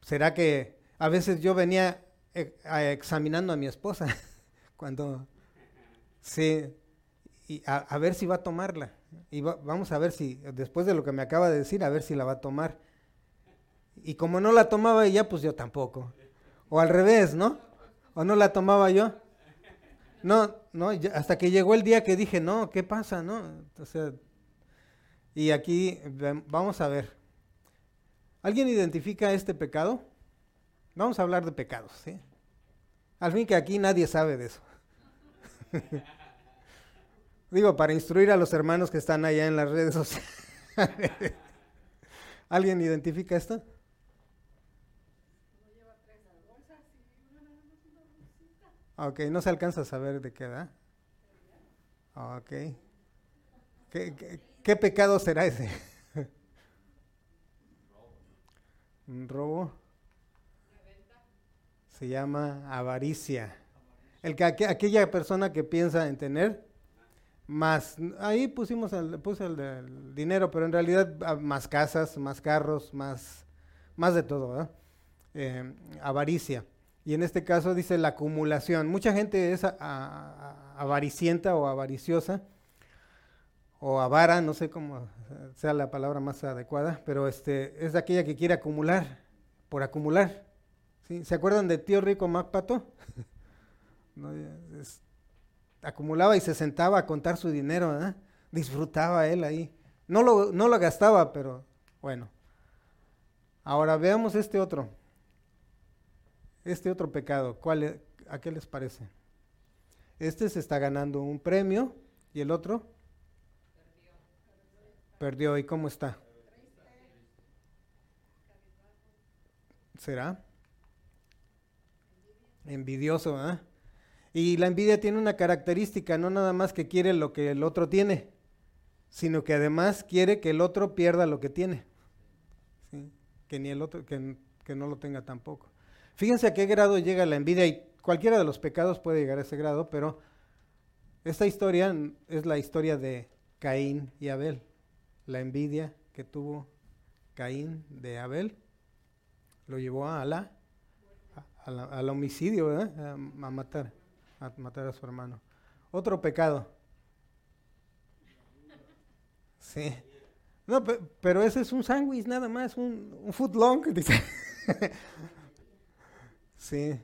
¿Será que a veces yo venía eh, examinando a mi esposa cuando sí y a, ver si va a tomarla y va- vamos a ver si después de lo que me acaba de decir a ver si la va a tomar y como no la tomaba ella pues yo tampoco o al revés no ¿O no la tomaba yo? No, no, hasta que llegó el día que dije, no, ¿qué pasa? No, o sea, y aquí vamos a ver. ¿Alguien identifica este pecado? Vamos a hablar de pecados, ¿sí? Al fin que aquí nadie sabe de eso. Digo, para instruir a los hermanos que están allá en las redes sociales. ¿Alguien identifica esto? Ok, no se alcanza a saber de qué da. Ok. ¿Qué, qué, qué pecado será ese? Un robo. Se llama avaricia. El que, aqu- aquella persona que piensa en tener más, ahí pusimos el, puse el dinero, pero en realidad ah, más casas, más carros, más, más de todo, ¿verdad? Eh, avaricia. Y en este caso dice la acumulación. Mucha gente es avaricienta o avariciosa, o avara, no sé cómo sea la palabra más adecuada, pero este, es aquella que quiere acumular, por acumular. ¿Se acuerdan de tío rico Mac Pato? No, ya, es- acumulaba y se sentaba a contar su dinero. Disfrutaba él ahí. No lo, no lo gastaba, pero bueno. Ahora veamos este otro. Este otro pecado. ¿Cuál es- ¿A qué les parece? Este se está ganando un premio y el otro perdió. ¿Y cómo está? ¿Será? Envidioso, ¿verdad? Y la envidia tiene una característica, no nada más que quiere lo que el otro tiene, sino que además quiere que el otro pierda lo que tiene. ¿sí? Que ni el otro, que, que no lo tenga tampoco. Fíjense a qué grado llega la envidia y cualquiera de los pecados puede llegar a ese grado, pero esta historia es la historia de Caín y Abel. La envidia que tuvo Caín de Abel lo llevó a a la- al homicidio. A, matar, a matar a su hermano. Otro pecado. Sí. No, pe- pero ese es un sándwich nada más, un, un foot long, sí.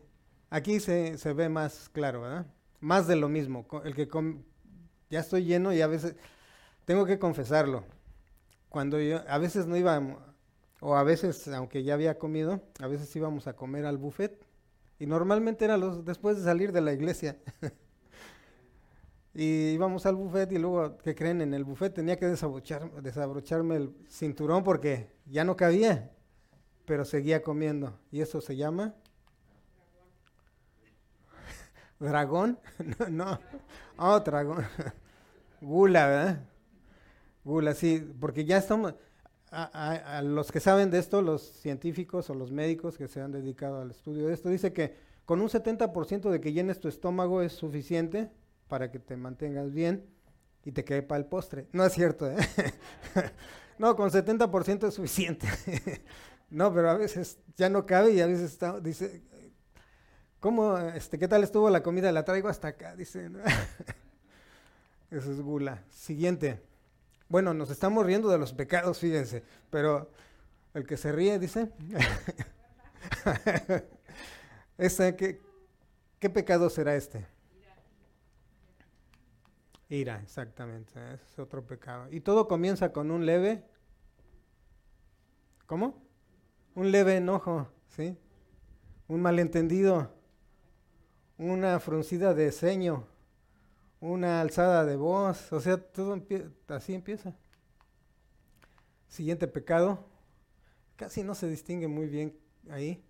Aquí se, se ve más claro, ¿verdad? Más de lo mismo. El que com- ya estoy lleno y a veces tengo que confesarlo. Cuando yo a veces no iba o a veces aunque ya había comido, a veces íbamos a comer al buffet y normalmente era los después de salir de la iglesia. y íbamos al buffet y luego, ¿qué creen? En el buffet tenía que desabrochar, desabrocharme el cinturón porque ya no cabía, pero seguía comiendo. ¿Y eso se llama? ¿Dragón? no, no. Oh, dragón. Gula, ¿verdad? Gula, sí, porque ya estamos, a, los que saben de esto, los científicos o los médicos que se han dedicado al estudio de esto, dice que con un 70% de que llenes tu estómago es suficiente para que te mantengas bien y te quede para el postre. No es cierto, ¿eh? no, con 70% es suficiente. no, pero a veces ya no cabe y a veces está, dice, ¿cómo, este, qué tal estuvo la comida? La traigo hasta acá, dice. Eso es gula. Siguiente. Bueno, nos estamos riendo de los pecados, fíjense, pero el que se ríe dice, Ese, ¿qué, ¿qué pecado será este? Ira, exactamente, es otro pecado. Y todo comienza con un leve, ¿cómo? Un leve enojo, ¿sí? Un malentendido, una fruncida de ceño, una alzada de voz, o sea, todo empie- así empieza. Siguiente pecado, casi no se distingue muy bien ahí.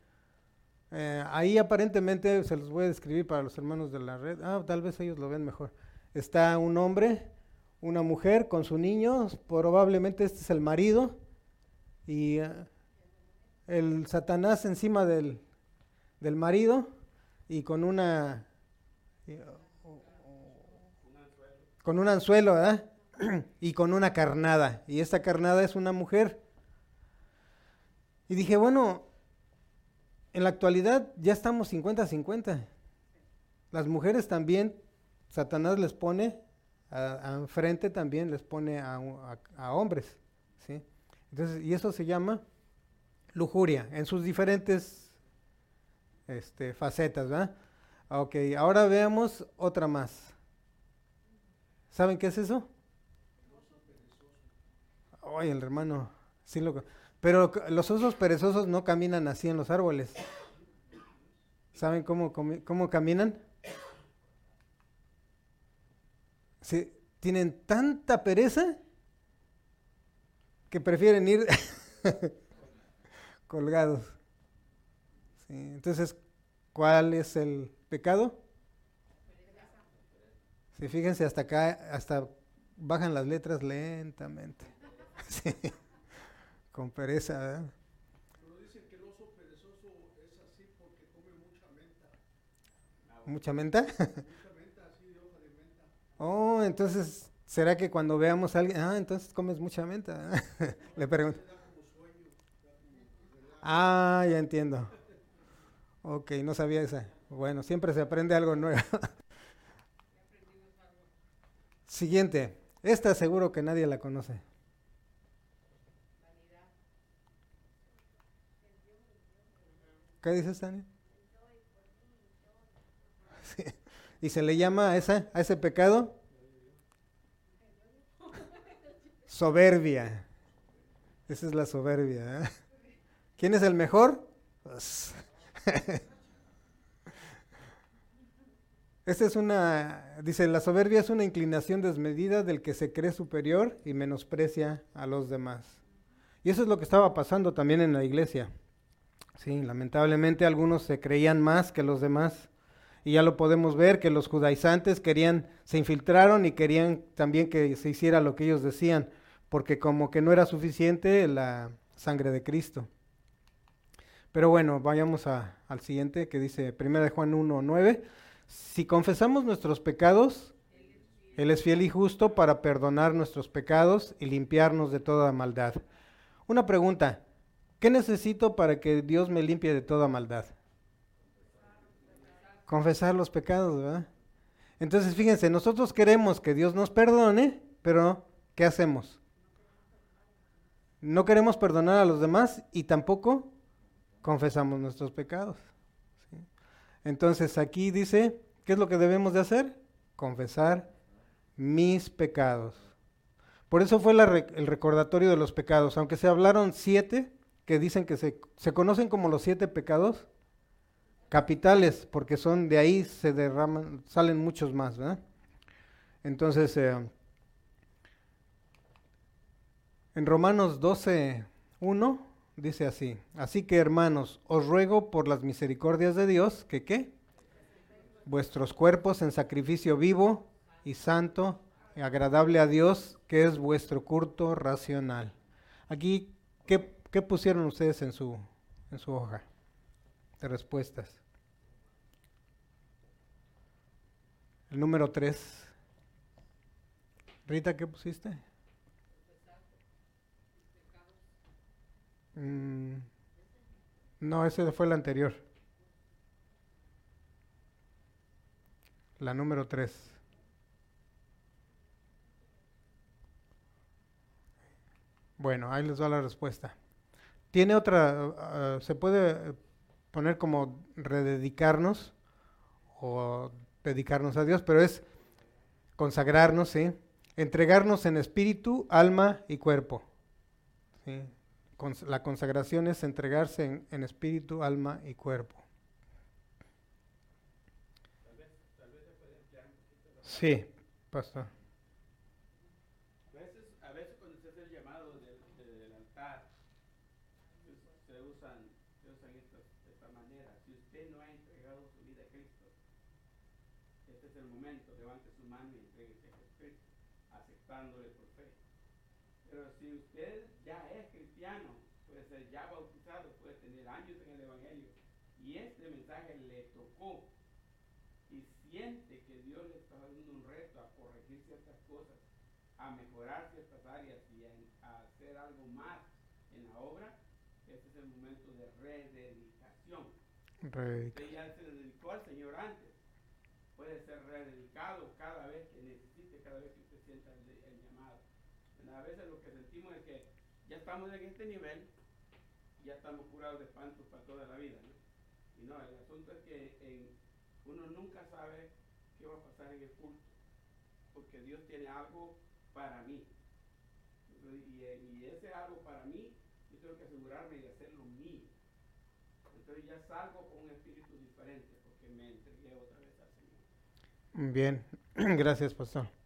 Eh, ahí aparentemente se los voy a describir para los hermanos de la red. Ah, tal vez ellos lo ven mejor. Está un hombre, una mujer con su niño, probablemente este es el marido, y eh, el Satanás encima del, del marido y con una y, con un anzuelo, ¿verdad? y con una carnada. Y esta carnada es una mujer. Y dije, bueno, en la actualidad ya estamos 50-50. Las mujeres también, Satanás les pone, a, a enfrente también les pone a, hombres. ¿sí? Entonces, y eso se llama lujuria, en sus diferentes este, facetas, ¿verdad? Ok, ahora veamos otra más. ¿Saben qué es eso? Ay, el hermano, sí Pero los osos perezosos no caminan así en los árboles. ¿Saben cómo, cómo caminan? Sí, tienen tanta pereza que prefieren ir colgados. Sí, entonces, ¿cuál es el pecado? Sí, fíjense, hasta acá, hasta bajan las letras lentamente. Sí, con pereza, ¿verdad? Pero dicen que el oso perezoso es así porque come mucha menta. ¿Mucha menta? Mucha menta así de hoja de menta. Oh, entonces, ¿será que cuando veamos a alguien, ah, entonces comes mucha menta? Le pregunto. Ah, ya entiendo. Ok, no sabía esa. Bueno, siempre se aprende algo nuevo. Siguiente. Esta seguro que nadie la conoce. ¿Qué dices, Tania? ¿Y se le llama a, esa, a ese pecado? Soberbia. Esa es la soberbia. ¿eh? ¿Quién es el mejor? Pues, Esta es una, dice, la soberbia es una inclinación desmedida del que se cree superior y menosprecia a los demás. Y eso es lo que estaba pasando también en la iglesia. Sí, lamentablemente algunos se creían más que los demás. Y ya lo podemos ver que los judaizantes querían, se infiltraron y querían también que se hiciera lo que ellos decían, porque como que no era suficiente la sangre de Cristo. Pero bueno, vayamos al siguiente que dice 1 de Juan 1, 9. Si confesamos nuestros pecados, Él es fiel y justo para perdonar nuestros pecados y limpiarnos de toda maldad. Una pregunta, ¿qué necesito para que Dios me limpie de toda maldad? Confesar los pecados, ¿verdad? Entonces, fíjense, nosotros queremos que Dios nos perdone, pero ¿qué hacemos? No queremos perdonar a los demás y tampoco confesamos nuestros pecados. Entonces aquí dice, ¿qué es lo que debemos de hacer? Confesar mis pecados. Por eso fue el recordatorio de los pecados, aunque se hablaron siete, que dicen que se, conocen como los siete pecados capitales, porque son de ahí se derraman, salen muchos más. Entonces, eh, en Romanos 12, 1 dice así, así que hermanos, os ruego por las misericordias de Dios, que qué? Vuestros cuerpos en sacrificio vivo y santo, y agradable a Dios, que es vuestro culto racional. Aquí, ¿qué, qué pusieron ustedes en su, en su hoja de respuestas? El número 3. Rita, ¿qué pusiste? Mm, no, ese fue el anterior. La número 3. Bueno, ahí les va la respuesta. Tiene otra, ah, se puede poner como rededicarnos o dedicarnos a Dios, pero es consagrarnos, ¿sí? Entregarnos en espíritu, alma y cuerpo. ¿sí? La consagración es entregarse en, espíritu, alma y cuerpo. Sí, pastor. A veces, cuando se hace el llamado del, altar, se usan, se usan de esta manera. Si usted no ha entregado su vida a Cristo, este es el momento, levante su mano y entreguese a Jesucristo, aceptándole por fe. Pero si usted ya es cristiano, puede ser ya bautizado, puede tener años en el Evangelio, y este mensaje le tocó y siente que Dios le está dando un reto a corregir ciertas cosas, a mejorar ciertas áreas y a, a hacer algo más en la obra, este es el momento de rededicación. Usted ya se dedicó al Señor antes. Puede ser rededicado cada vez que necesite, cada vez que usted sienta el, el llamado. A veces lo que sentimos es que ya estamos en este nivel, ya estamos curados de espantos para toda la vida. Y no, el asunto es que Uno nunca sabe qué va a pasar en el culto, porque Dios tiene algo para mí. Y ese algo para mí, yo tengo que asegurarme de hacerlo mío. Entonces ya salgo con un espíritu diferente, porque me entregué otra vez al Señor. Bien, gracias, pastor.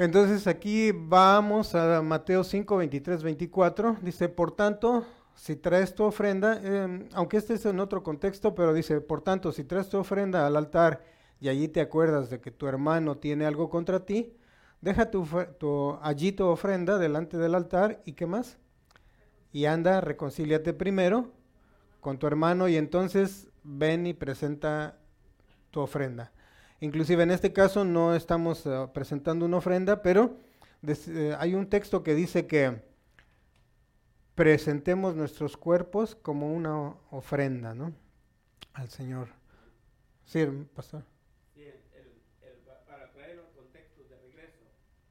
Entonces aquí vamos a Mateo 5, 23, 24. Dice, por tanto, si traes tu ofrenda, eh, aunque este es en otro contexto, pero dice, por tanto, si traes tu ofrenda al altar y allí te acuerdas de que tu hermano tiene algo contra ti, deja tu, tu- allí tu ofrenda delante del altar y qué más? Y anda, reconcíliate primero con tu hermano y entonces ven y presenta tu ofrenda. Inclusive en este caso no estamos eh, presentando una ofrenda, pero des- eh, hay un texto que dice que presentemos nuestros cuerpos como una ofrenda, ¿no? Al Señor. Sí, pastor. Sí, el- el- el- pa- para traer los contextos de regreso,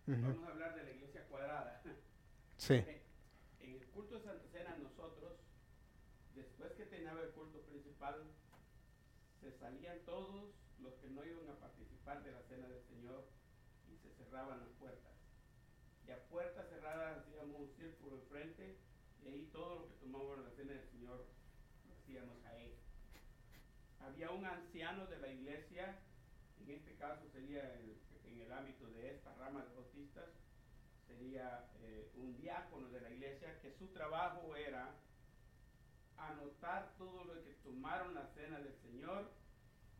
Ujú. vamos a hablar de la iglesia cuadrada. Sí. En el culto de Santa Cena nosotros, después que terminaba el culto principal, se salían todos los que no iban a de la cena del Señor y se cerraban las puertas. Y a puertas cerradas hacíamos un círculo enfrente y ahí todo lo que tomábamos la cena del Señor lo hacíamos ahí. Había un anciano de la iglesia, en este caso sería en el ámbito de esta rama de bautistas, sería eh, un diácono de la iglesia que su trabajo era anotar todo lo que tomaron la cena del Señor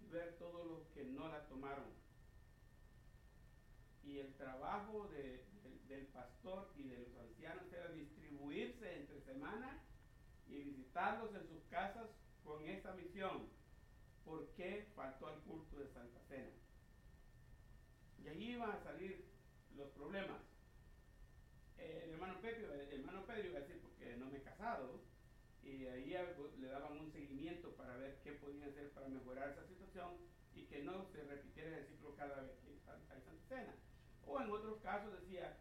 y ver todos los que no la tomaron. Y el trabajo de- del- pastor y de los ancianos era distribuirse entre semana y visitarlos en sus casas con esa misión. ¿Por qué faltó al culto de Santa Cena? Y ahí iban a salir los problemas. El hermano Pedro, el hermano Pedro iba a decir porque no me he casado y ahí le daban un seguimiento para ver qué podían hacer para mejorar esa situación y que no se repitiera el ciclo cada vez que hay Santa Cena. O en otros casos decía,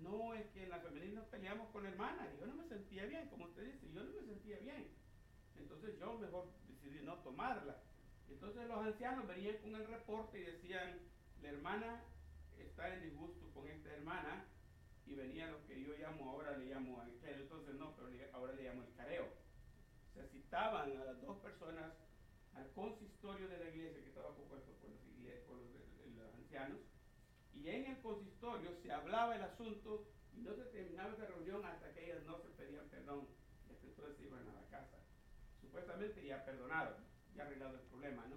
no es que en la femenina peleamos con la hermana y yo no me sentía bien, como usted dice, yo no me sentía bien. Entonces yo mejor decidí no tomarla. Entonces los ancianos venían con el reporte y decían, la hermana está en disgusto con esta hermana y venía lo que yo llamo, ahora le llamo, entonces no, pero ahora le llamo el careo. Se citaban a las dos personas al consistorio de la iglesia que estaba compuesto por los ancianos y en el consistorio se hablaba el asunto y no se terminaba esa reunión hasta que ellas no se pedían perdón y hasta entonces se iban a la casa. Supuestamente ya perdonaron, ya arreglado el problema, ¿no?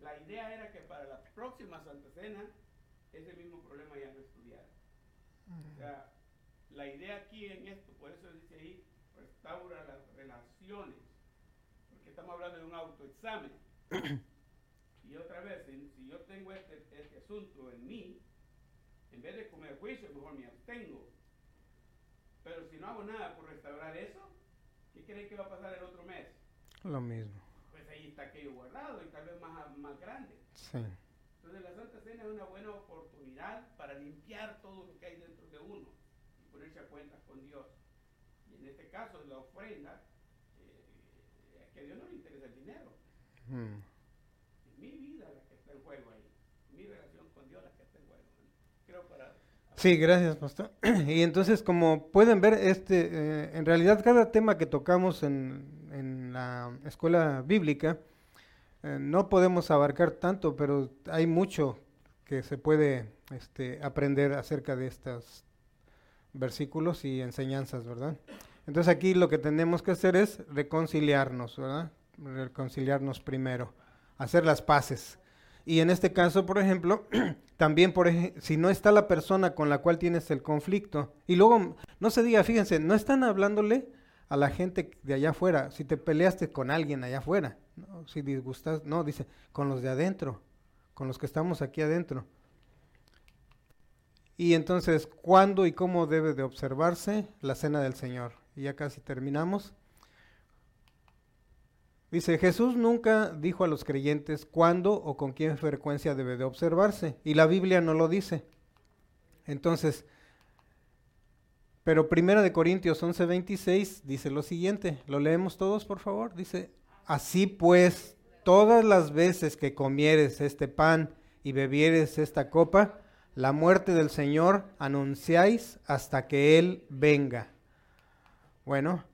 La idea era que para la próxima Santa Cena ese mismo problema ya no estuviera. O sea, la idea aquí en esto, por eso dice ahí, restaura las relaciones, porque estamos hablando de un autoexamen. y otra vez, si, si yo tengo este, este asunto en mí, en vez de comer juicio, mejor me abstengo. Pero si no hago nada por restaurar eso, ¿qué creen que va a pasar el otro mes? Lo mismo. Pues ahí está aquello guardado y tal vez más, más grande. Sí. Entonces la Santa Cena es una buena oportunidad para limpiar todo lo que hay dentro de uno y ponerse a cuentas con Dios. Y en este caso la ofrenda, eh, es que a Dios no le interesa el dinero. Mm. Es mi vida la que está en juego ahí. Mi relación con Dios la que está en juego. Creo para... Sí, gracias, pastor. Y entonces, como pueden ver, este, eh, en realidad cada tema que tocamos en, en la escuela bíblica, eh, no podemos abarcar tanto, pero hay mucho que se puede este, aprender acerca de estos versículos y enseñanzas, ¿verdad? Entonces aquí lo que tenemos que hacer es reconciliarnos, ¿verdad? Reconciliarnos primero, hacer las paces. Y en este caso, por ejemplo, también por si no está la persona con la cual tienes el conflicto, y luego no se diga, fíjense, no están hablándole a la gente de allá afuera, si te peleaste con alguien allá afuera, ¿no? si disgustas, no, dice, con los de adentro, con los que estamos aquí adentro. Y entonces, ¿cuándo y cómo debe de observarse la cena del Señor? Y ya casi terminamos. Dice, Jesús nunca dijo a los creyentes cuándo o con qué frecuencia debe de observarse, y la Biblia no lo dice. Entonces, pero Primera de Corintios 11:26 dice lo siguiente, lo leemos todos, por favor. Dice, así pues, todas las veces que comieres este pan y bebieres esta copa, la muerte del Señor anunciáis hasta que Él venga. Bueno,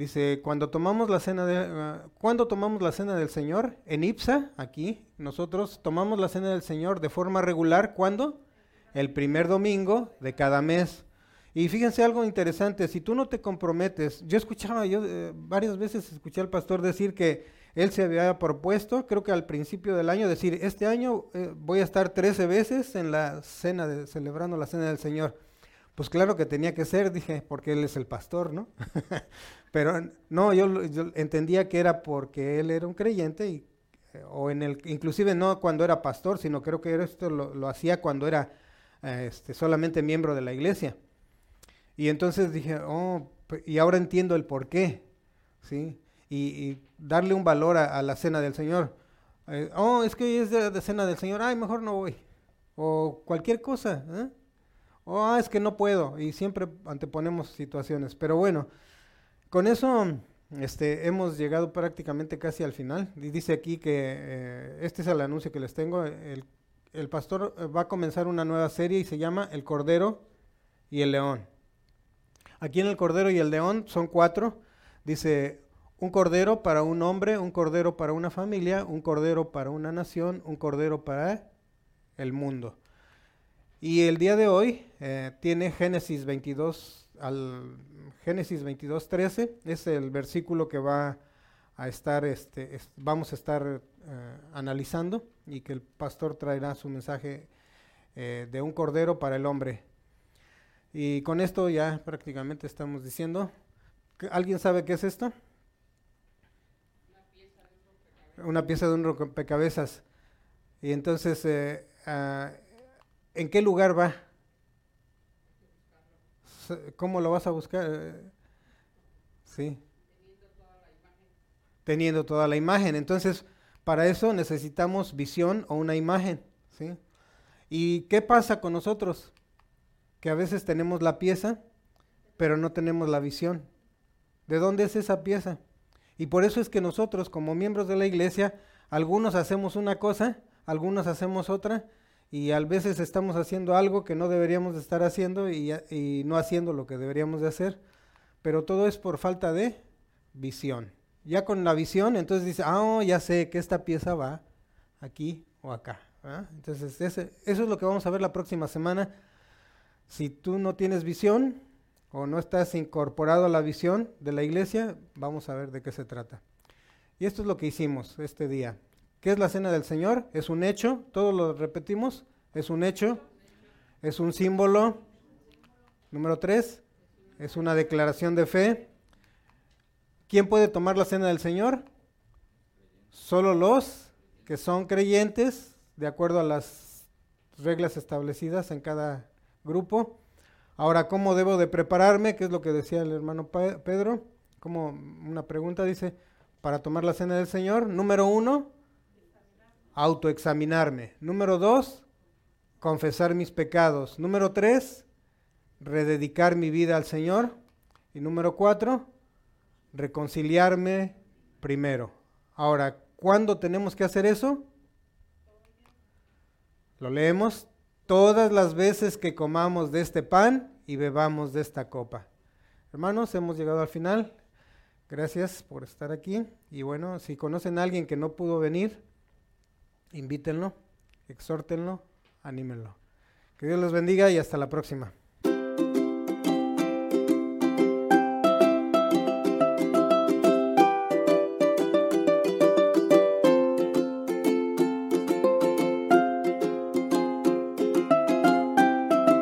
dice, cuando tomamos la cena de, ah, ¿cuándo tomamos la cena del Señor? En Ipsa, aquí, nosotros tomamos la cena del Señor de forma regular, ¿cuándo? El primer domingo de cada mes. Y fíjense algo interesante, si tú no te comprometes, yo escuchaba, yo eh, varias veces escuché al pastor decir que él se había propuesto, creo que al principio del año, decir, este año eh, voy a estar 13 veces en la cena, de, celebrando la cena del Señor. Pues claro que tenía que ser, dije, porque él es el pastor, ¿no? Pero no, yo, entendía que era porque él era un creyente y, eh, o en el, inclusive no cuando era pastor, sino creo que esto lo, hacía cuando era este, solamente miembro de la iglesia. Y entonces dije, oh, y ahora entiendo el por qué, ¿sí? Y, darle un valor a, la cena del Señor. Eh, oh, es que es de, de, cena del Señor, ay, mejor no voy. O cualquier cosa, ¿eh? O, ah, es que no puedo. Y siempre anteponemos situaciones. Pero bueno, con eso este, hemos llegado prácticamente casi al final. Y dice aquí que eh, este es el anuncio que les tengo. El, el pastor va a comenzar una nueva serie y se llama El Cordero y el León. Aquí en el Cordero y el León son cuatro. Dice, un cordero para un hombre, un cordero para una familia, un cordero para una nación, un cordero para el mundo. Y el día de hoy eh, tiene Génesis 22 al Génesis 22 13 es el versículo que va a estar este es, vamos a estar eh, analizando y que el pastor traerá su mensaje eh, de un cordero para el hombre. Y con esto ya prácticamente estamos diciendo, ¿alguien sabe qué es esto? Una pieza de un rompecabezas. Y entonces, eh, uh, ¿en qué lugar va? ¿Cómo lo vas a buscar? Sí. Teniendo toda la imagen. Entonces, para eso necesitamos visión o una imagen. ¿sí? ¿Y qué pasa con nosotros? Que a veces tenemos la pieza, pero no tenemos la visión. ¿De dónde es esa pieza? Y por eso es que nosotros, como miembros de la iglesia, algunos hacemos una cosa, algunos hacemos otra, y a veces estamos haciendo algo que no deberíamos de estar haciendo y, no haciendo lo que deberíamos de hacer, pero todo es por falta de visión. Ya con la visión, entonces dice, ah, oh, ya sé que esta pieza va aquí o acá. Entonces, ese, eso es lo que vamos a ver la próxima semana. Si tú no tienes visión o no estás incorporado a la visión de la iglesia, vamos a ver de qué se trata. Y esto es lo que hicimos este día. ¿Qué es la cena del Señor? Es un hecho, todos lo repetimos, es un hecho, es un símbolo. Número tres, es una declaración de fe. ¿Quién puede tomar la cena del Señor? Solo los que son creyentes, de acuerdo a las reglas establecidas en cada grupo. Ahora, ¿cómo debo de prepararme? ¿Qué es lo que decía el hermano Pedro? Como una pregunta dice, para tomar la cena del Señor. Número uno, autoexaminarme. Número dos, confesar mis pecados. Número tres, rededicar mi vida al Señor. Y número cuatro, reconciliarme primero. Ahora, ¿cuándo tenemos que hacer eso? Lo leemos todas las veces que comamos de este pan y bebamos de esta copa. Hermanos, hemos llegado al final. Gracias por estar aquí. Y bueno, si conocen a alguien que no pudo venir, invítenlo, exhórtenlo, anímenlo. Que Dios los bendiga y hasta la próxima.